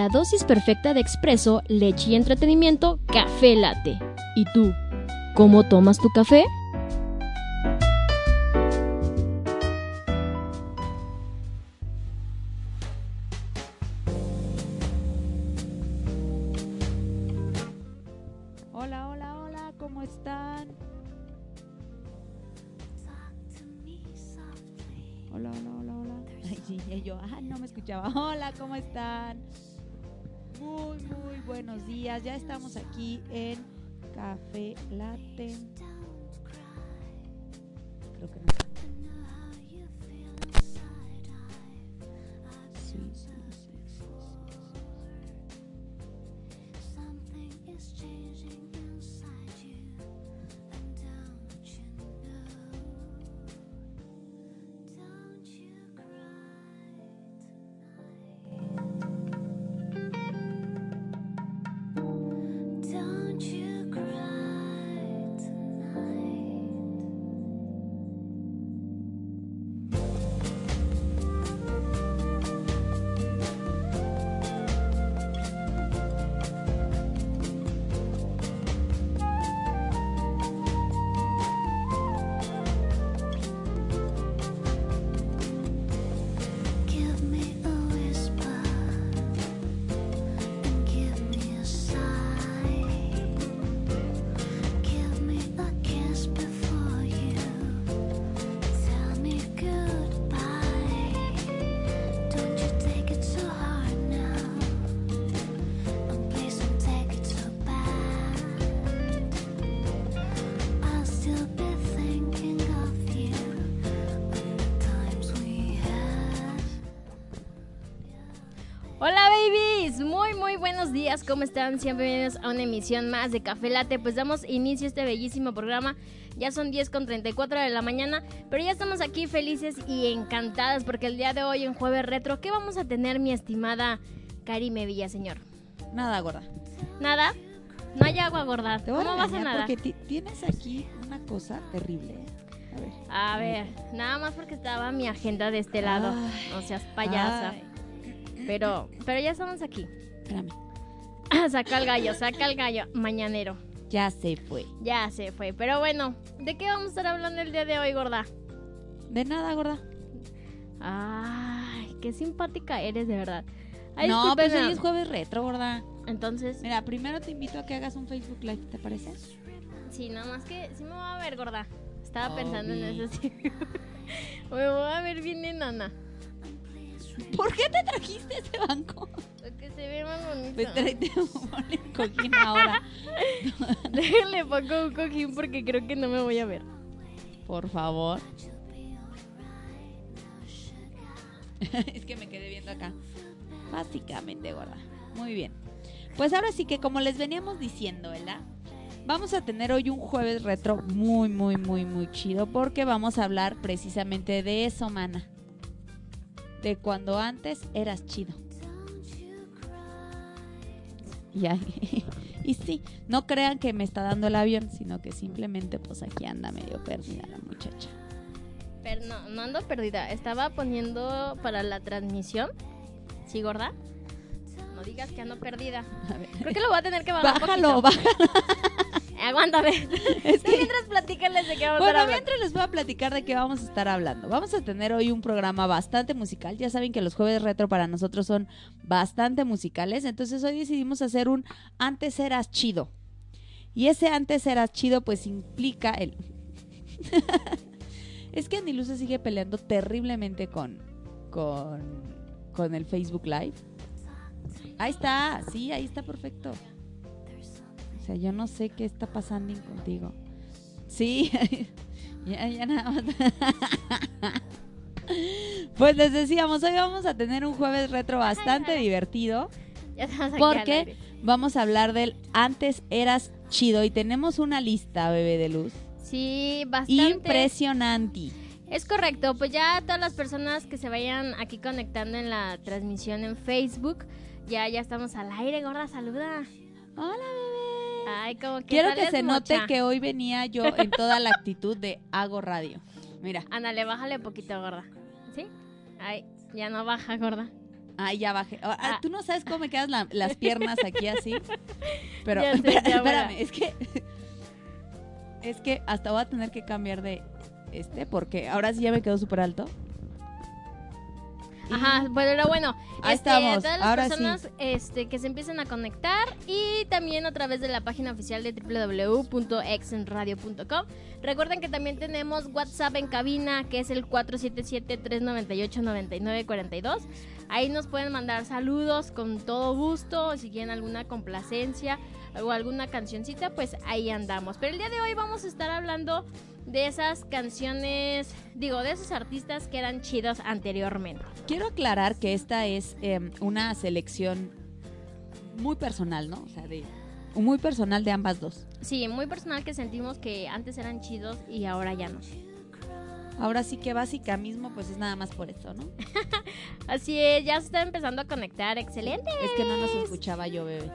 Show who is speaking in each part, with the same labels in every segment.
Speaker 1: La dosis perfecta de expreso, leche y entretenimiento, café latte. ¿Y tú? ¿Cómo tomas tu café?
Speaker 2: Hola, hola, hola, ¿cómo están? Hola, hola, hola, hola. Ay, sí, y yo, ah, no me escuchaba. Hola, ¿cómo están? Muy, muy buenos días. Ya estamos aquí en Café Latte. Creo que no.
Speaker 1: Muy muy buenos días, ¿cómo están? Siempre bienvenidos a una emisión más de Café Latte. Pues damos inicio a este bellísimo programa. Ya son 10 con 34 de la mañana, pero ya estamos aquí felices y encantadas porque el día de hoy en Jueves Retro, ¿qué vamos a tener mi estimada Karime Villaseñor?
Speaker 2: Nada, gorda.
Speaker 1: ¿Nada? No hay agua gorda.
Speaker 2: Te voy
Speaker 1: ¿Cómo
Speaker 2: a
Speaker 1: vas a nada?
Speaker 2: porque ti- tienes aquí una cosa terrible. ¿eh? A ver.
Speaker 1: A ver, nada más porque estaba mi agenda de este lado.
Speaker 2: Ay,
Speaker 1: no seas payasa.
Speaker 2: ay,
Speaker 1: Pero, pero ya estamos aquí.
Speaker 2: Espérame.
Speaker 1: saca el gallo, saca el gallo. Mañanero.
Speaker 2: Ya se fue.
Speaker 1: Ya se fue. Pero bueno, ¿de qué vamos a estar hablando el día de hoy, gorda?
Speaker 2: De nada, gorda.
Speaker 1: Ay, qué simpática eres, de verdad. Ay,
Speaker 2: no, pues
Speaker 1: discúlpenme.
Speaker 2: hoy es jueves retro, gorda.
Speaker 1: Entonces,
Speaker 2: Mira, primero te invito a que hagas un Facebook Live, ¿te parece?
Speaker 1: sí, nada más que sí me voy a ver, gorda. Estaba pensando en eso, sí. me voy a ver bien enana.
Speaker 2: ¿Por qué te trajiste ese banco?
Speaker 1: Se ve más bonito.
Speaker 2: Pues tráete un cojín ahora.
Speaker 1: Déjenle pongo un cojín porque creo que no me voy a ver.
Speaker 2: Por favor. es que me quedé viendo acá. Básicamente, gorda. Muy bien. Pues ahora sí que como les veníamos diciendo, ¿verdad? Vamos a tener hoy un jueves retro muy, muy, muy, muy chido porque vamos a hablar precisamente de eso, mana. De cuando antes eras chido. Y, ahí- y sí, no crean que me está dando el avión, sino que simplemente pues aquí anda medio perdida la muchacha.
Speaker 1: Pero no, no ando perdida. Estaba poniendo para la transmisión. ¿Sí, gorda? No digas que ando perdida. Creo que lo voy a tener que bajar.
Speaker 2: Bájalo, bájalo.
Speaker 1: Aguántame.
Speaker 2: Es que-
Speaker 1: mientras platícales de qué vamos a
Speaker 2: Bueno,
Speaker 1: estar hablando.
Speaker 2: mientras les voy a platicar de qué vamos a estar hablando. Vamos a tener hoy un programa bastante musical. Ya saben que los jueves retro para nosotros son bastante musicales. Entonces hoy decidimos hacer un antes eras chido. Y ese antes eras chido pues implica el... es que Anilú se sigue peleando terriblemente con, con, con el Facebook Live. Ahí está, sí, ahí está perfecto. O sea, yo no sé qué está pasando contigo. Sí, ya, ya nada más. Pues les decíamos, hoy vamos a tener un jueves retro bastante divertido
Speaker 1: Ya estamos aquí
Speaker 2: porque vamos a hablar del antes eras chido y tenemos una lista, bebé de luz.
Speaker 1: Sí, bastante.
Speaker 2: Impresionante.
Speaker 1: Es correcto, pues ya todas las personas que se vayan aquí conectando en la transmisión en Facebook, ya ya estamos al aire, gorda, saluda.
Speaker 2: Hola, bebé.
Speaker 1: Ay, como que
Speaker 2: Quiero que se note que hoy venía yo en toda la actitud de hago radio. Mira,
Speaker 1: Ándale, bájale poquito, gorda. ¿Sí? Ay, ya no baja, gorda.
Speaker 2: ahí ya bajé. Ah,
Speaker 1: Ah.
Speaker 2: Tú no sabes cómo me quedan la- las piernas aquí así. Pero
Speaker 1: sé,
Speaker 2: espérame,
Speaker 1: abuela.
Speaker 2: es que es que hasta voy a tener que cambiar de este porque ahora sí ya me quedó súper alto.
Speaker 1: Ajá, bueno,
Speaker 2: Ahí
Speaker 1: este,
Speaker 2: estamos,
Speaker 1: todas las
Speaker 2: ahora sí.
Speaker 1: personas este, que se empiecen a conectar y también a través de la página oficial de www.exenradio.com. Recuerden que también tenemos WhatsApp en cabina, que es el 477-398-9942. Ahí nos pueden mandar saludos con todo gusto, si quieren alguna complacencia o alguna cancioncita, pues ahí andamos. Pero el día de hoy vamos a estar hablando de esas canciones, digo, de esos artistas que eran chidos anteriormente.
Speaker 2: Quiero aclarar que esta es eh, una selección muy personal, ¿no? O sea, de muy personal de ambas dos.
Speaker 1: Sí, muy personal que sentimos que antes eran chidos y ahora ya no.
Speaker 2: Ahora sí que básica mismo, pues es nada más por eso, ¿no?
Speaker 1: Así es, ya se está empezando a conectar, excelente.
Speaker 2: Es que no nos escuchaba yo, bebé.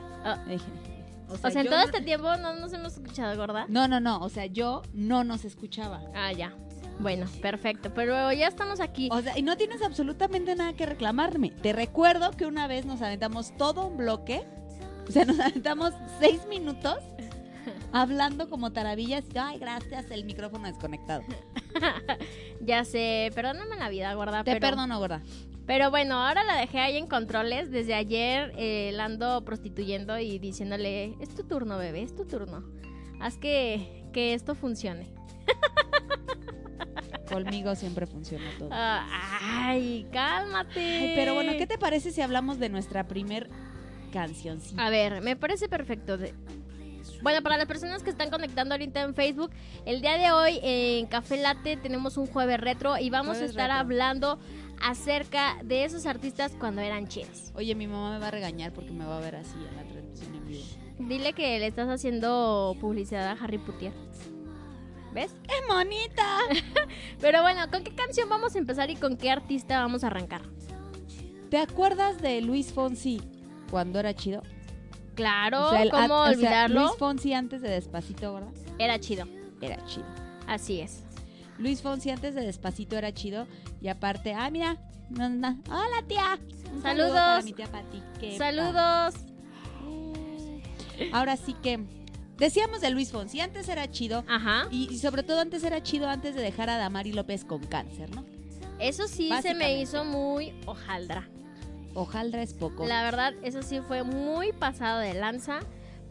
Speaker 1: O sea, en todo
Speaker 2: no-
Speaker 1: este tiempo no nos hemos escuchado, gorda.
Speaker 2: No, no, no, o sea, yo no nos escuchaba.
Speaker 1: Ah, ya. Bueno, perfecto. Pero ya estamos aquí.
Speaker 2: O sea, y no tienes absolutamente nada que reclamarme. Te recuerdo que una vez nos aventamos todo un bloque, o sea, nos aventamos seis minutos hablando como taravillas. Ay, gracias, el micrófono desconectado.
Speaker 1: Ya sé, perdóname la vida, gorda.
Speaker 2: Te
Speaker 1: pero,
Speaker 2: perdono, gorda.
Speaker 1: Pero bueno, ahora la dejé ahí en controles. Desde ayer eh, la ando prostituyendo y diciéndole, es tu turno, bebé, es tu turno. Haz que, que esto funcione.
Speaker 2: Conmigo siempre funciona todo.
Speaker 1: Ay, cálmate.
Speaker 2: Ay, pero bueno, ¿qué te parece si hablamos de nuestra primer cancioncita?
Speaker 1: A ver, me parece perfecto. Bueno, para las personas que están conectando ahorita en Facebook, el día de hoy en Café Latte tenemos un jueves retro y vamos a estar
Speaker 2: retro.
Speaker 1: hablando acerca de esos artistas cuando eran chidos.
Speaker 2: Oye, mi mamá me va a regañar porque me va a ver así en la transmisión en vivo.
Speaker 1: Dile que le estás haciendo publicidad a Harry Potter. ¿Ves?
Speaker 2: ¡Qué monita!
Speaker 1: Pero bueno, ¿con qué canción vamos a empezar y con qué artista vamos a arrancar?
Speaker 2: ¿Te acuerdas de Luis Fonsi cuando era chido?
Speaker 1: Claro,
Speaker 2: O sea, el-
Speaker 1: ¿cómo
Speaker 2: o sea,
Speaker 1: olvidarlo?
Speaker 2: Luis Fonsi antes de Despacito, ¿verdad?
Speaker 1: Era chido,
Speaker 2: Era chido.
Speaker 1: así es.
Speaker 2: Luis Fonsi antes de Despacito era chido y aparte, ah, mira, no, no. hola tía. Un saludo
Speaker 1: Saludos.
Speaker 2: para mi tía Pati. qué
Speaker 1: Saludos.
Speaker 2: Ahora sí que decíamos de Luis Fonsi, antes era chido
Speaker 1: Ajá.
Speaker 2: y, y sobre todo antes era chido antes de dejar a Damari López con cáncer, ¿no?
Speaker 1: Eso sí se me hizo muy hojaldra.
Speaker 2: Ojalá es poco.
Speaker 1: La verdad, eso sí fue muy pasado de lanza.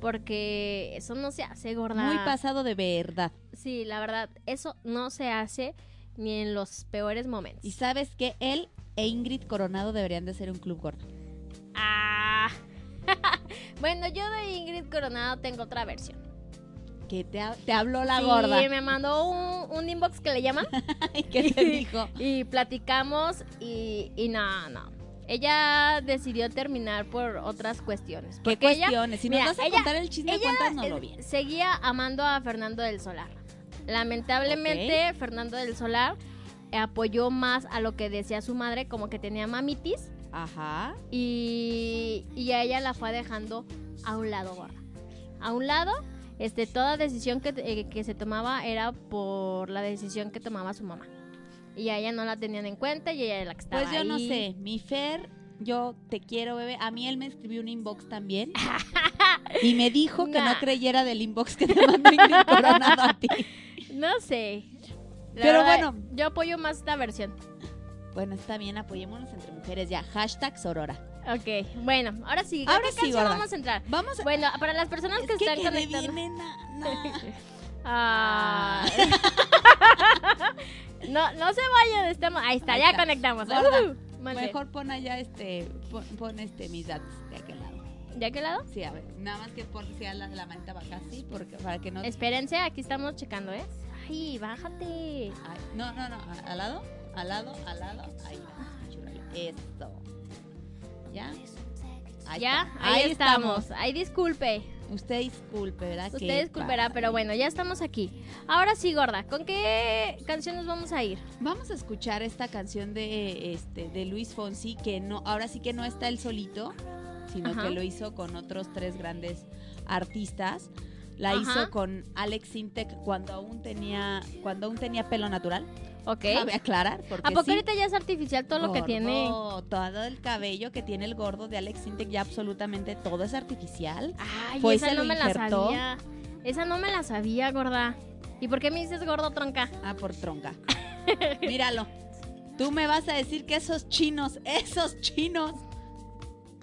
Speaker 1: Porque eso no se hace, gorda.
Speaker 2: Muy pasado de verdad.
Speaker 1: Sí, la verdad, eso no se hace ni en los peores momentos.
Speaker 2: Y sabes que él e Ingrid Coronado deberían de ser un club gordo.
Speaker 1: Ah. bueno, yo de Ingrid Coronado tengo otra versión.
Speaker 2: Que te, ha- te habló la
Speaker 1: sí,
Speaker 2: gorda.
Speaker 1: me mandó un, un inbox que le llaman
Speaker 2: ¿Y qué te dijo?
Speaker 1: y platicamos y, y no, no. Ella decidió terminar por otras cuestiones.
Speaker 2: ¿Qué
Speaker 1: Porque ella,
Speaker 2: cuestiones? si
Speaker 1: mira,
Speaker 2: nos vas a
Speaker 1: ella-
Speaker 2: contar el chisme, cuéntanoslo bien.
Speaker 1: seguía amando a Fernando del Solar. Lamentablemente, Fernando del Solar apoyó más a lo que decía su madre, como que tenía mamitis,
Speaker 2: Ajá.
Speaker 1: y, y a ella la fue dejando a un lado, gorda. A un lado, este, toda decisión que, eh, que se tomaba era por la decisión que tomaba su mamá. Y a ella no la tenían en cuenta y ella era la que estaba
Speaker 2: Pues yo no sé, mi Fer, yo te quiero, bebé. A mí él me escribió un inbox también. y me dijo que
Speaker 1: Nah.
Speaker 2: no creyera del inbox que te mandó Ingrid Coronado a ti.
Speaker 1: No sé. La
Speaker 2: Pero
Speaker 1: verdad,
Speaker 2: bueno.
Speaker 1: Yo apoyo más esta versión.
Speaker 2: Bueno, está bien, apoyémonos entre mujeres ya. Hashtag Sorora.
Speaker 1: Ok, bueno, ahora sí. ¿a
Speaker 2: Ahora sí,
Speaker 1: vamos a entrar?
Speaker 2: Vamos a...
Speaker 1: Bueno, para las personas
Speaker 2: es
Speaker 1: que
Speaker 2: que
Speaker 1: están conectando. Ah. no, no se vayan, estamos. Ahí está,
Speaker 2: Ahí
Speaker 1: ya
Speaker 2: está.
Speaker 1: conectamos.
Speaker 2: Gorda,
Speaker 1: Uh.
Speaker 2: Mejor pon allá este, pon, pon este mis datos de aquel lado.
Speaker 1: ¿De qué lado?
Speaker 2: Sí, a ver, nada más que pon sea la, la manita baja así, porque para que no...
Speaker 1: Espérense, aquí estamos checando, ¿eh? Ay, bájate.
Speaker 2: Ay, no, no, no, al lado, al lado, al lado, ahí. Esto. ¿Ya? Ahí
Speaker 1: ya,
Speaker 2: está.
Speaker 1: ahí, estamos. Ahí disculpe.
Speaker 2: Usted disculpe, ¿verdad?
Speaker 1: Usted
Speaker 2: Qué
Speaker 1: disculpará,
Speaker 2: padre.
Speaker 1: pero bueno, ya estamos aquí. Ahora sí, gorda, ¿con qué canción nos vamos a ir?
Speaker 2: Vamos a escuchar esta canción de este de Luis Fonsi que no ahora sí que no está él solito, sino
Speaker 1: Ajá.
Speaker 2: que lo hizo con otros tres grandes artistas. La
Speaker 1: Ajá.
Speaker 2: hizo con Alex Sintek cuando aún tenía cuando aún tenía pelo natural.
Speaker 1: ¿Ok?
Speaker 2: Cabe aclarar porque
Speaker 1: ¿A poco
Speaker 2: sí,
Speaker 1: ahorita ya es artificial todo lo que tiene?
Speaker 2: todo el cabello que tiene el gordo de Alex Sintek ya absolutamente todo es artificial.
Speaker 1: Ay,
Speaker 2: Fue
Speaker 1: esa no me la sabía. Esa no me la sabía, gorda. ¿Y por qué me dices gordo tronca?
Speaker 2: Ah, por tronca. Míralo. Tú me vas a decir que esos chinos, esos chinos,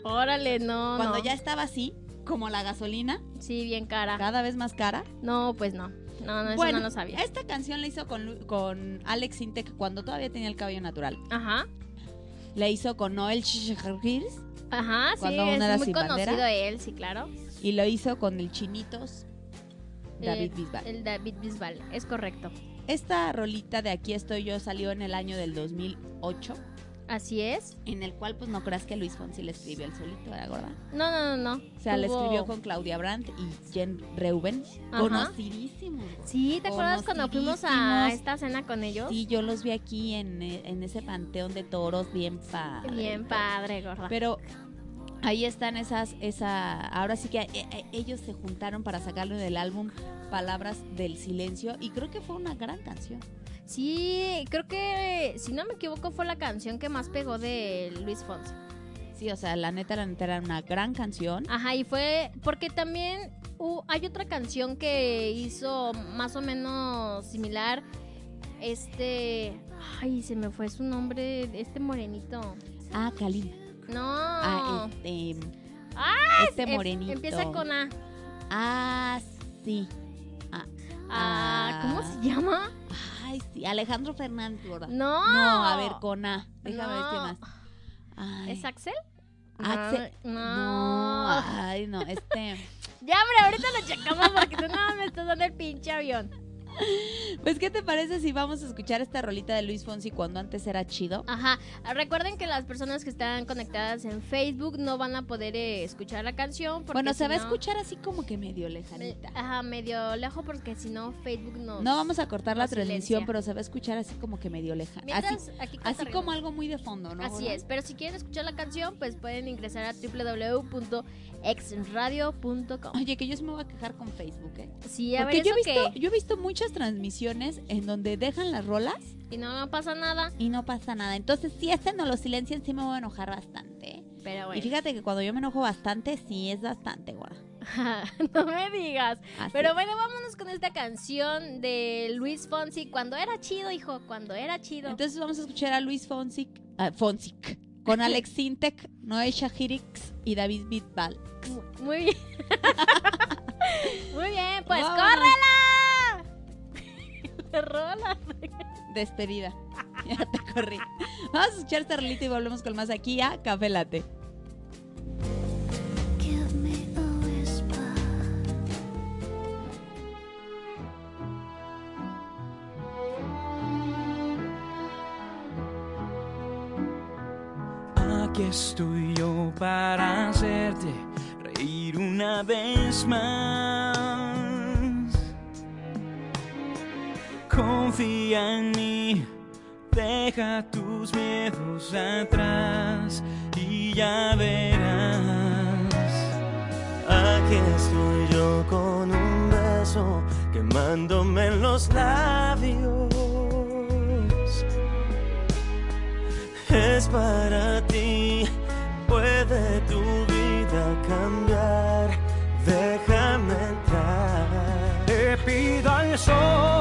Speaker 1: Órale, no,
Speaker 2: cuando
Speaker 1: no.
Speaker 2: ya estaba así, como la gasolina,
Speaker 1: Sí, bien cara.
Speaker 2: cada vez más cara.
Speaker 1: No, pues no. No, no, eso
Speaker 2: bueno,
Speaker 1: no lo sabía.
Speaker 2: esta canción la hizo con, con Alex Sintek cuando todavía tenía el cabello natural.
Speaker 1: Ajá.
Speaker 2: La hizo con Noel Shishakis
Speaker 1: Ajá, sí,
Speaker 2: Cuando aún era
Speaker 1: es muy conocido
Speaker 2: bandera.
Speaker 1: él, sí, claro.
Speaker 2: y lo hizo con el Chinitos David
Speaker 1: Eh,
Speaker 2: Bisbal.
Speaker 1: El David Bisbal, es correcto.
Speaker 2: Esta rolita de Aquí estoy yo salió en el año del 2008,
Speaker 1: Así es.
Speaker 2: en el cual pues no creas que Luis Fonsi le escribió el solito, ¿era gorda?
Speaker 1: No, no, no, no.
Speaker 2: O sea, le escribió con Claudia Brandt y Jen Reuben,
Speaker 1: Ajá.
Speaker 2: conocidísimos.
Speaker 1: Sí, ¿te acuerdas cuando fuimos a esta cena con ellos?
Speaker 2: Sí, yo los vi aquí en, en ese panteón de toros, bien padre.
Speaker 1: Bien padre, gorda.
Speaker 2: Pero ahí están esas, esa, ahora sí que eh, eh, ellos se juntaron para sacarlo del álbum Palabras del Silencio y creo que fue una gran canción.
Speaker 1: Sí, creo que, si no me equivoco, fue la canción que más pegó de Luis Fonsi.
Speaker 2: Sí, o sea, la neta, la neta era una gran canción.
Speaker 1: Ajá, y fue porque también hu- hay otra canción que hizo más o menos similar. Este, ay, se me fue su nombre, este morenito.
Speaker 2: Ah, Kalim.
Speaker 1: No.
Speaker 2: Ah, este, este
Speaker 1: Em-
Speaker 2: morenito.
Speaker 1: Empieza con A.
Speaker 2: Ah, sí. Ah,
Speaker 1: Ah, ¿Cómo se llama?
Speaker 2: Ay, sí, Alejandro Fernández, gorda.
Speaker 1: No.
Speaker 2: No, a ver, con A. Déjame ver qué
Speaker 1: No.
Speaker 2: más. Ay.
Speaker 1: ¿Es Axel?
Speaker 2: Axel.
Speaker 1: No.
Speaker 2: No, ay, no, este.
Speaker 1: Ya, hombre, ahorita lo checamos porque tú no me estás dando el pinche avión.
Speaker 2: Pues, ¿qué te parece si vamos a escuchar esta rolita de Luis Fonsi cuando antes era chido?
Speaker 1: Ajá. Recuerden que las personas que están conectadas en Facebook no van a poder eh, escuchar la canción. Porque
Speaker 2: Bueno, se
Speaker 1: si
Speaker 2: va a
Speaker 1: no-
Speaker 2: escuchar así como que medio
Speaker 1: me-
Speaker 2: lejanita.
Speaker 1: Ajá, medio lejos porque si no Facebook nos.
Speaker 2: No vamos a cortar la
Speaker 1: silencia.
Speaker 2: transmisión, pero se va a escuchar así como que medio lejana. Así,
Speaker 1: aquí
Speaker 2: así como algo muy de fondo, ¿no?
Speaker 1: Así es, pero si quieren escuchar la canción, pues pueden ingresar a www.exradio.com.
Speaker 2: Oye, que yo sí me voy a quejar con Facebook, ¿eh?
Speaker 1: Sí, a ver,
Speaker 2: Porque yo he, visto,
Speaker 1: que...
Speaker 2: yo he visto muchas transmisiones en donde dejan las rolas
Speaker 1: Y no, no pasa nada,
Speaker 2: y no pasa nada. Entonces, si este no lo silencian, sí me voy a enojar bastante. ¿eh?
Speaker 1: pero bueno.
Speaker 2: Y fíjate que cuando yo me enojo bastante, sí es bastante, gorda.
Speaker 1: no me digas.
Speaker 2: Así
Speaker 1: Pero bueno, vámonos con esta canción de Luis Fonsi. Cuando era chido, hijo, cuando era chido.
Speaker 2: Entonces vamos a escuchar a Luis Fonsic, ah, Fonsic con Alex Sintek, Noé Shahirix y David Bisbal.
Speaker 1: Mu- Muy bien. Muy bien, pues
Speaker 2: Vámonos.
Speaker 1: córrela. Rola.
Speaker 2: Despedida. Ya te corrí. Vamos a escuchar esta rolita y volvemos con más aquí a Café Late.
Speaker 3: Aquí estoy yo para hacerte reír una vez más. Confía en mí, deja tus miedos atrás y ya verás. Aquí estoy yo con un beso quemándome en los labios para ti. Puede tu vida cambiar. Déjame entrar. Te pido al sol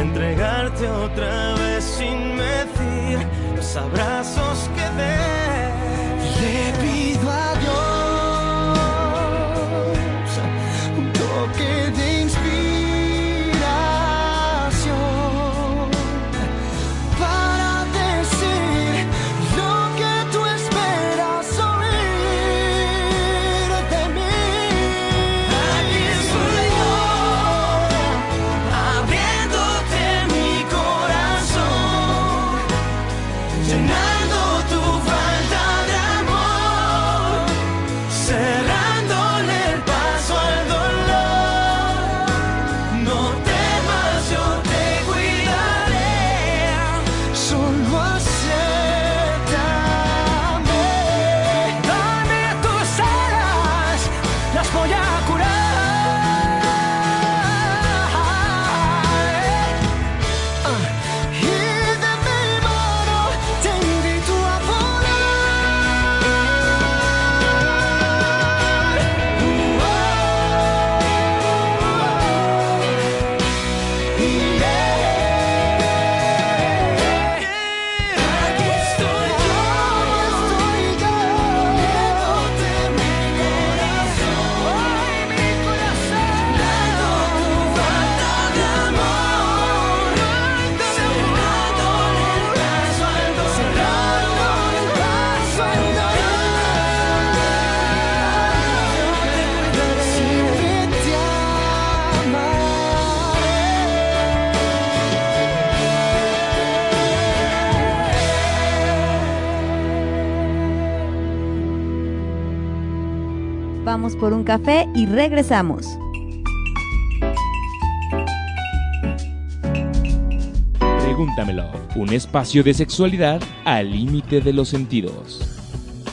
Speaker 4: entregarte otra vez sin medir los abrazos que dé. Le pido a Dios un toque
Speaker 5: por un café y regresamos.
Speaker 6: Pregúntamelo, un espacio de sexualidad al límite de los sentidos.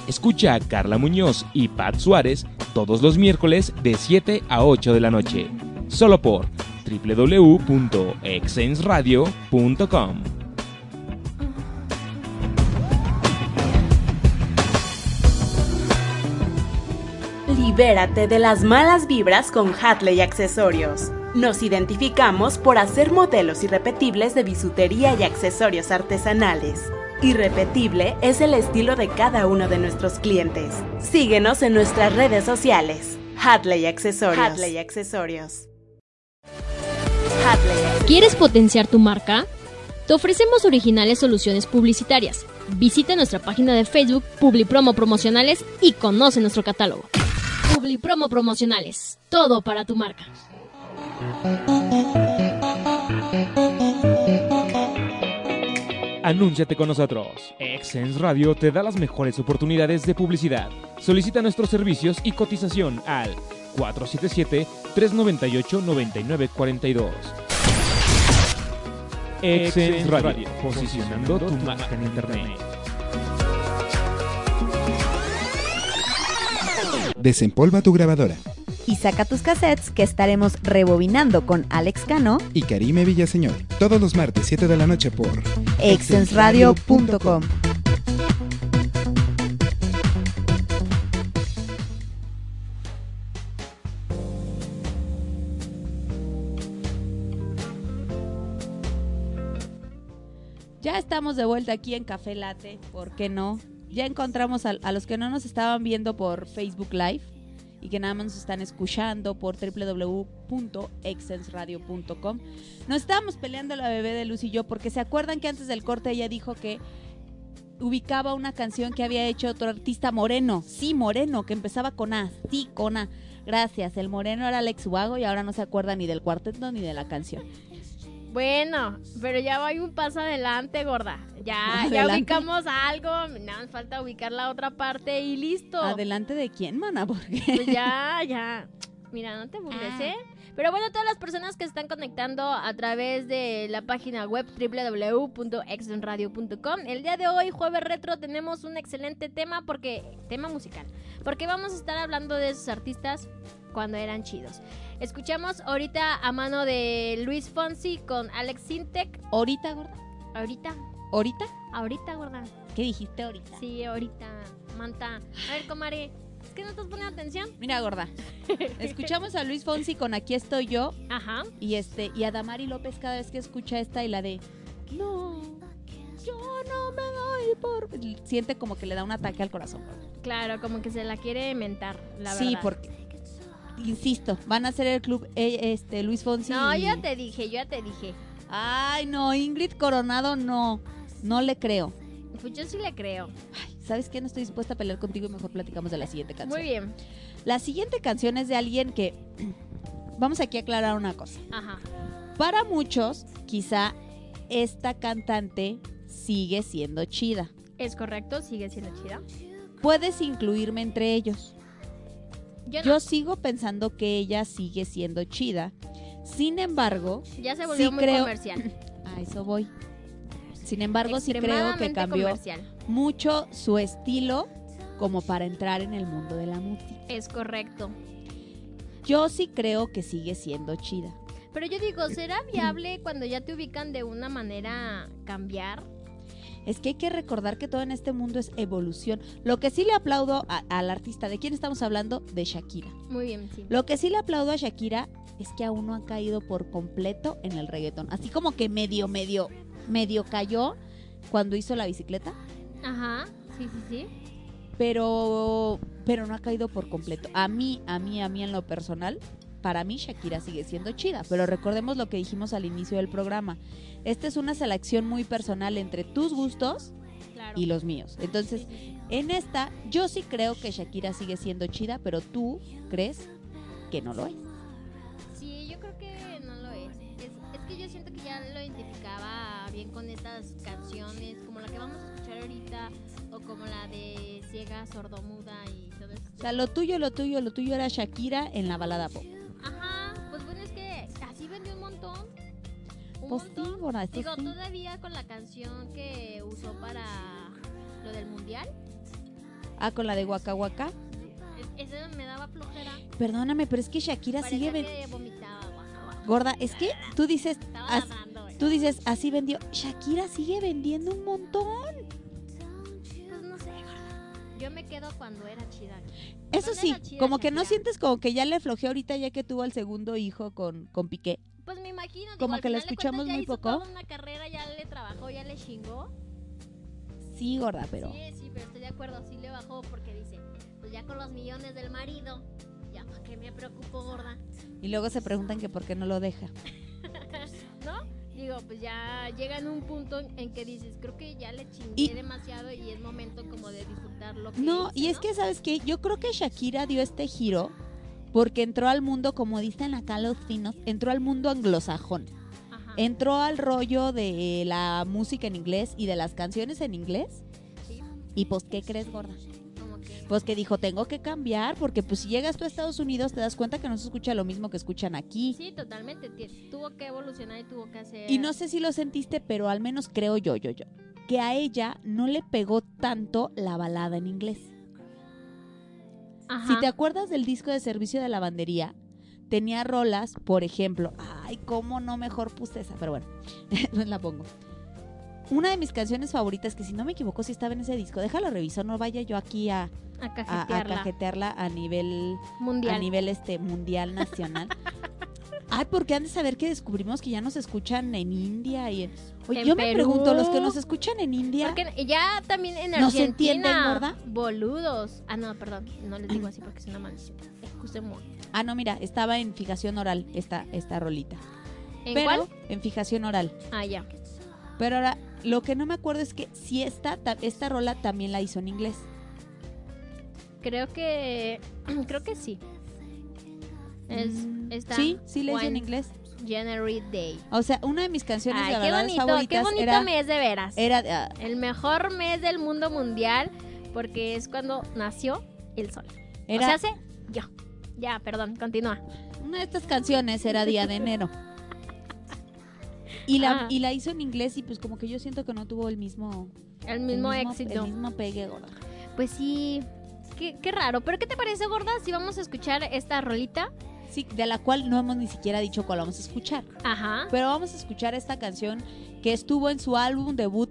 Speaker 6: Escucha a Carla Muñoz y Pat Suárez todos los miércoles de 7 a 8 de la noche, solo por www.exensradio.com.
Speaker 7: Libérate de las malas vibras con Hatley Accesorios. Nos identificamos por hacer modelos irrepetibles de bisutería y accesorios artesanales. Irrepetible es el estilo de cada uno de nuestros clientes. Síguenos en nuestras redes sociales. Hatley Accesorios. Hatley Accesorios. Hatley
Speaker 1: ¿Quieres potenciar tu marca? Te ofrecemos originales soluciones publicitarias. Visita nuestra página de Facebook Publipromo Promocionales y conoce nuestro catálogo. Publipromo Promocionales. Todo para tu marca.
Speaker 6: Anúnciate con nosotros. Exens Radio te da las mejores oportunidades de publicidad. Solicita nuestros servicios y cotización al 477-398-9942. Exens Radio, posicionando tu marca en Internet.
Speaker 8: Desempolva tu grabadora.
Speaker 5: Y saca tus cassettes que estaremos rebobinando con Alex Cano,
Speaker 8: Y Karime Villaseñor. Todos los martes 7 de la noche por
Speaker 5: exensradio.com.
Speaker 2: Ya estamos de vuelta aquí en Café Late, ¿por qué no? Ya encontramos a, los que no nos estaban viendo por Facebook Live y que nada más nos están escuchando por www.exensradio.com. Nos estábamos peleando la bebé de Luz y yo porque se acuerdan que antes del corte ella dijo que ubicaba una canción que había hecho otro artista moreno. Sí, moreno, que empezaba con A. Sí, con A. Gracias. El moreno era Alex Ubago y ahora no se acuerda ni del cuarteto ni de la canción.
Speaker 1: Bueno, pero ya hay un paso adelante, gorda. Ya, ya ubicamos algo, nada más falta ubicar la otra parte y listo.
Speaker 2: ¿Adelante de quién, mana? Porque
Speaker 1: Pues ya, ya. Mira, no te burles,
Speaker 2: Ah.
Speaker 1: ¿eh? Pero bueno, todas las personas que están conectando a través de la página web www.exonradio.com, el día de hoy, jueves retro, tenemos un excelente tema porque tema musical, porque vamos a estar hablando de esos artistas cuando eran chidos. Escuchamos ahorita a mano de Luis Fonsi con Alex Sintek.
Speaker 2: ¿Ahorita, gorda?
Speaker 1: Ahorita,
Speaker 2: ¿Ahorita?
Speaker 1: ahorita, gorda.
Speaker 2: ¿Qué dijiste ahorita?
Speaker 1: Sí, ahorita, manta. A ver, comare, ¿es que no estás poniendo atención?
Speaker 2: Mira, gorda. Escuchamos a Luis Fonsi con Aquí estoy yo
Speaker 1: Ajá.
Speaker 2: y este y a Damari López cada vez que escucha esta y la de No, yo no me doy por siente como que le da un ataque al corazón. gorda.
Speaker 1: Claro, como que se la quiere mentar, la
Speaker 2: sí,
Speaker 1: verdad.
Speaker 2: porque insisto, van a ser el club eh, este Luis Fonsi.
Speaker 1: No,
Speaker 2: y-
Speaker 1: ya te dije, yo ya te dije.
Speaker 2: Ay, no, Ingrid Coronado no. No le creo.
Speaker 1: Pues yo sí le creo.
Speaker 2: ¿Sabes qué? No estoy dispuesta a pelear contigo y mejor platicamos de la siguiente canción.
Speaker 1: Muy bien.
Speaker 2: La siguiente canción es de alguien que. Vamos aquí a aclarar una cosa.
Speaker 1: Ajá.
Speaker 2: Para muchos, quizá esta cantante sigue siendo chida.
Speaker 1: Es correcto, sigue siendo chida.
Speaker 2: Puedes incluirme entre ellos.
Speaker 1: Yo no.
Speaker 2: Yo sigo pensando que ella sigue siendo chida. Sin embargo,
Speaker 1: Ya se volvió
Speaker 2: sí
Speaker 1: muy
Speaker 2: creo-
Speaker 1: comercial.
Speaker 2: a eso voy. Sin embargo, sí creo que cambió
Speaker 1: comercial.
Speaker 2: mucho su estilo como para entrar en el mundo de la música.
Speaker 1: Es correcto.
Speaker 2: Yo sí creo que sigue siendo chida.
Speaker 1: Pero yo digo, ¿será viable cuando ya te ubican de una manera cambiar?
Speaker 2: Es que hay que recordar que todo en este mundo es evolución. Lo que sí le aplaudo al artista, ¿de quién estamos hablando? De Shakira.
Speaker 1: Muy bien, sí.
Speaker 2: Lo que sí le aplaudo a Shakira es que aún no ha caído por completo en el reggaetón. Así como que medio, medio, medio cayó cuando hizo la bicicleta,
Speaker 1: Ajá, sí, sí, sí.
Speaker 2: pero, pero no ha caído por completo. A mí, a mí, a mí en lo personal, para mí Shakira sigue siendo chida. Pero recordemos lo que dijimos al inicio del programa. Esta es una selección muy personal entre tus gustos
Speaker 1: Claro.
Speaker 2: y los míos. Entonces,
Speaker 1: Sí, sí, sí.
Speaker 2: en esta, yo sí creo que Shakira sigue siendo chida, pero tú crees que no lo es.
Speaker 1: Sí, yo creo que no lo es. es. es que yo siento que ya lo identificaba bien con estas canciones, como la que vamos a escuchar ahorita, o como la de Ciega, Sordomuda y todo eso.
Speaker 2: O sea, lo tuyo, lo tuyo, lo tuyo era Shakira en la balada pop.
Speaker 1: Ajá, pues bueno, es que así vendió un montón. Un
Speaker 2: Pues sí,
Speaker 1: montón. Digo,
Speaker 2: sí.
Speaker 1: todavía con la canción que usó para lo del mundial,
Speaker 2: Ah, con la de Waka Waka.
Speaker 1: es- ese me daba flojera.
Speaker 2: Perdóname, pero es que Shakira
Speaker 1: Parecía
Speaker 2: sigue ven-
Speaker 1: que vomitaba, guaja, guaja.
Speaker 2: gorda. Es que tú dices, as-
Speaker 1: eh.
Speaker 2: tú dices, así vendió. Shakira sigue vendiendo un montón.
Speaker 1: Yo me quedo cuando era chida.
Speaker 2: Eso sí,
Speaker 1: chida
Speaker 2: como que no
Speaker 1: Shakira.
Speaker 2: sientes como que ya le flojeó ahorita ya que tuvo al segundo hijo con, con Piqué.
Speaker 1: Pues me imagino. digo,
Speaker 2: Como que la escuchamos
Speaker 1: cuentas
Speaker 2: muy poco.
Speaker 1: toda una carrera, ya le trabajó, ya le chingó.
Speaker 2: Sí, gorda, pero.
Speaker 1: Sí, sí, pero estoy de acuerdo, sí le bajó porque dice, pues ya con los millones del marido, ya para qué me preocupo, gorda.
Speaker 2: Y luego se preguntan que por qué no lo deja.
Speaker 1: ¿No? Digo, pues ya llega en un punto en- que dices, creo que ya le chingué
Speaker 2: Y-
Speaker 1: demasiado y es momento como de disfrutar lo que
Speaker 2: No,
Speaker 1: hice,
Speaker 2: y es
Speaker 1: ¿no?
Speaker 2: que, ¿sabes qué? Yo creo que Shakira dio este giro porque entró al mundo, como dicen acá los finos, entró al mundo anglosajón.
Speaker 1: Ajá.
Speaker 2: Entró al rollo de la música en inglés y de las canciones en inglés.
Speaker 1: Sí,
Speaker 2: Y pues, ¿qué crees, gorda? Pues que dijo, tengo que cambiar porque pues si llegas tú a Estados Unidos te das cuenta que no se escucha lo mismo que escuchan aquí.
Speaker 1: Sí, totalmente. Tuvo que evolucionar y tuvo que hacer...
Speaker 2: Y no sé si lo sentiste, pero al menos creo yo, yo, yo, que a ella no le pegó tanto la balada en inglés.
Speaker 1: Ajá.
Speaker 2: Si te acuerdas del disco de servicio de lavandería, tenía rolas, por ejemplo, ay, cómo no mejor puse esa, pero bueno, no la pongo. Una de mis canciones favoritas, que si no me equivoco, si estaba en ese disco, déjalo reviso, no vaya yo aquí a,
Speaker 1: A
Speaker 2: a, a
Speaker 1: cajetearla.
Speaker 2: a nivel
Speaker 1: Mundial.
Speaker 2: a nivel este mundial nacional. Ay, porque han de saber que descubrimos que ya nos escuchan en India y en... Oye,
Speaker 1: En
Speaker 2: yo me pregunto, los que nos escuchan en India,
Speaker 1: Porque ya también en
Speaker 2: ¿No se
Speaker 1: Argentina.
Speaker 2: entienden, gorda?
Speaker 1: Boludos. Ah, no, perdón. No les digo así porque es una maldición.
Speaker 2: Ah no, mira, estaba en fijación oral esta esta rolita.
Speaker 1: ¿En
Speaker 2: Pero
Speaker 1: cuál?
Speaker 2: en fijación oral.
Speaker 1: Ah, ya.
Speaker 2: Pero ahora lo que no me acuerdo es que si esta ta- esta rola también la hizo en inglés.
Speaker 1: Creo que. Creo que sí. Es,
Speaker 2: Mm,
Speaker 1: está
Speaker 2: Sí, sí la hizo en inglés.
Speaker 1: January Day.
Speaker 2: O sea, una de mis canciones
Speaker 1: Ay,
Speaker 2: de
Speaker 1: qué bonito,
Speaker 2: favoritas
Speaker 1: qué bonito
Speaker 2: era
Speaker 1: mes de veras.
Speaker 2: era ah,
Speaker 1: El mejor mes del mundo mundial porque es cuando nació el sol.
Speaker 2: Era-
Speaker 1: O sea, hace yo. Ya, perdón, continúa.
Speaker 2: Una de estas canciones era Día de Enero. Y la, y la hizo en inglés y pues como que yo siento que no tuvo el mismo...
Speaker 1: El mismo
Speaker 2: el
Speaker 1: éxito.
Speaker 2: El mismo pegue, gorda.
Speaker 1: Pues sí. Qué, qué raro. ¿Pero qué te parece, gorda, si vamos a escuchar esta rolita?
Speaker 2: Sí, de la cual no hemos ni siquiera dicho cuál vamos a escuchar.
Speaker 1: Ajá.
Speaker 2: Pero vamos a escuchar esta canción que estuvo en su álbum debut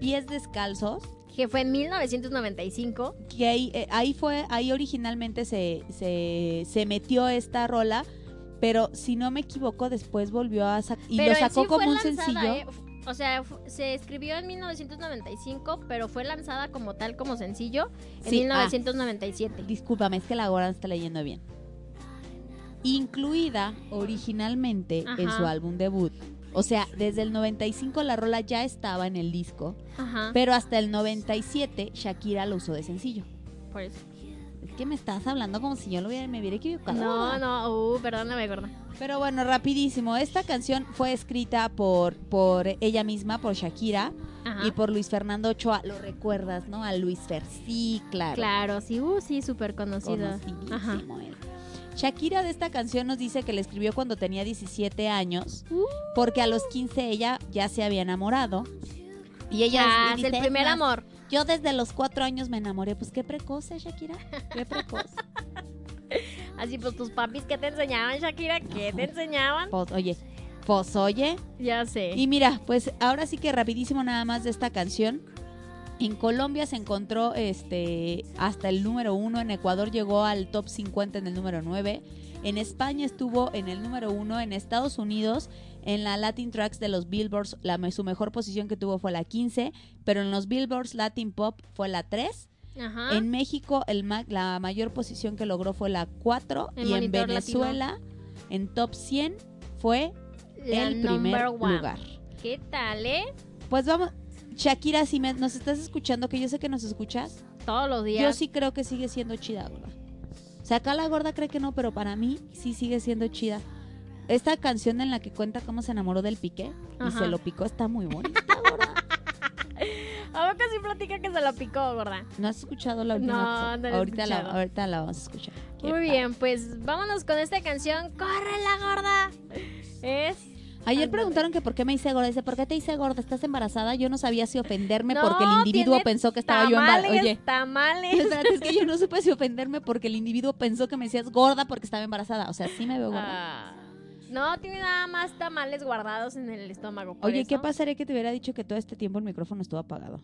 Speaker 2: Pies Descalzos.
Speaker 1: Que fue en 1995.
Speaker 2: Que ahí, eh, ahí fue, ahí originalmente se, se, se metió esta rola, pero si no me equivoco, después volvió a sacar. Y
Speaker 1: Pero
Speaker 2: lo
Speaker 1: en
Speaker 2: sacó
Speaker 1: sí
Speaker 2: como un
Speaker 1: lanzada,
Speaker 2: sencillo.
Speaker 1: ¿eh? O sea, se escribió en 1995, pero fue lanzada como tal, como sencillo, en
Speaker 2: Sí, ah.
Speaker 1: 1997.
Speaker 2: Discúlpame, es que la gorda no está leyendo bien. Incluida originalmente en
Speaker 1: Ajá.
Speaker 2: su álbum debut. O sea, desde el 95 la rola ya estaba en el disco,
Speaker 1: Ajá.
Speaker 2: pero hasta el 97 Shakira lo usó de sencillo.
Speaker 1: Por eso.
Speaker 2: Es que me estás hablando como si yo lo hubiera, me hubiera equivocado.
Speaker 1: No, no, uh, perdóname, gorda.
Speaker 2: Pero bueno, rapidísimo. Esta canción fue escrita por, por ella misma, por Shakira
Speaker 1: Ajá.
Speaker 2: y por Luis Fernando Ochoa. Lo recuerdas, ¿no? A Luis Fer. Sí, claro.
Speaker 1: Claro, sí, uh, sí, súper conocida.
Speaker 2: Conocidísimo él. Shakira de esta canción nos dice que la escribió cuando tenía 17 años, porque a los 15 ella ya se había enamorado. Y ella dice,
Speaker 1: es el primer
Speaker 2: "Es más,
Speaker 1: amor.
Speaker 2: Yo desde los 4 años me enamoré. Pues qué precoz, ¿eh, Shakira. Qué precoz.
Speaker 1: Así pues tus papis, ¿qué te enseñaban, Shakira? ¿Qué te enseñaban?
Speaker 2: Pues, oye, pues oye.
Speaker 1: Ya sé.
Speaker 2: Y mira, pues ahora sí que rapidísimo nada más de esta canción. En Colombia se encontró este hasta el número uno, en Ecuador llegó al top 50 en el número 9, en España estuvo en el número uno, en Estados Unidos en la Latin Tracks de los Billboards la, su mejor posición que tuvo fue la 15, pero en los Billboards Latin Pop fue la 3.
Speaker 1: Ajá.
Speaker 2: En México el ma- la mayor posición que logró fue la 4
Speaker 1: En
Speaker 2: y en Venezuela en top 100 fue
Speaker 1: La
Speaker 2: el primer
Speaker 1: one.
Speaker 2: lugar.
Speaker 1: ¿Qué tal, eh?
Speaker 2: Pues vamos, Shakira, si me- nos estás escuchando, que yo sé que nos escuchas,
Speaker 1: Todos los días.
Speaker 2: yo sí creo que sigue siendo chida, gorda. O sea, acá la gorda cree que no, pero para mí sí sigue siendo chida. Esta canción en la que cuenta cómo se enamoró del piqué y
Speaker 1: Ajá.
Speaker 2: se lo picó está muy bonita.
Speaker 1: ¿A poco sí platica que se lo picó, gorda?
Speaker 2: ¿No has escuchado la última?
Speaker 1: No, no la
Speaker 2: ahorita, la,
Speaker 1: escuchado.
Speaker 2: ahorita la vamos a escuchar. Qué
Speaker 1: Muy
Speaker 2: padre.
Speaker 1: bien, pues vámonos con esta canción. ¡Corre la gorda! Es.
Speaker 2: Ayer preguntaron que por qué me hice gorda. Dice, ¿por qué te hice gorda? ¿Estás embarazada? Yo no sabía si ofenderme
Speaker 1: No,
Speaker 2: porque el individuo pensó que estaba yo embarazada. Oye,
Speaker 1: Tamales.
Speaker 2: espérate, es que yo no supe si ofenderme porque el individuo pensó que me decías gorda porque estaba embarazada. O sea, sí me veo gorda.
Speaker 1: Ah, no, tiene nada más tamales guardados en el estómago. por
Speaker 2: Oye, ¿qué
Speaker 1: eso.
Speaker 2: pasaría que te hubiera dicho que todo este tiempo el micrófono estuvo apagado?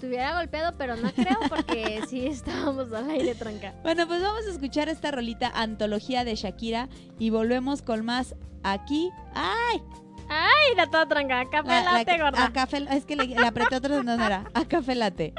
Speaker 1: Te hubiera golpeado, pero no creo porque sí estábamos al aire tranca.
Speaker 2: Bueno, pues vamos a escuchar esta rolita antología de Shakira y volvemos con más aquí. ¡Ay!
Speaker 1: ¡Ay, la toda tranca! Café
Speaker 2: La- la-
Speaker 1: latte, gorda.
Speaker 2: A café, es que le, le apreté otra donde no era. A café latte.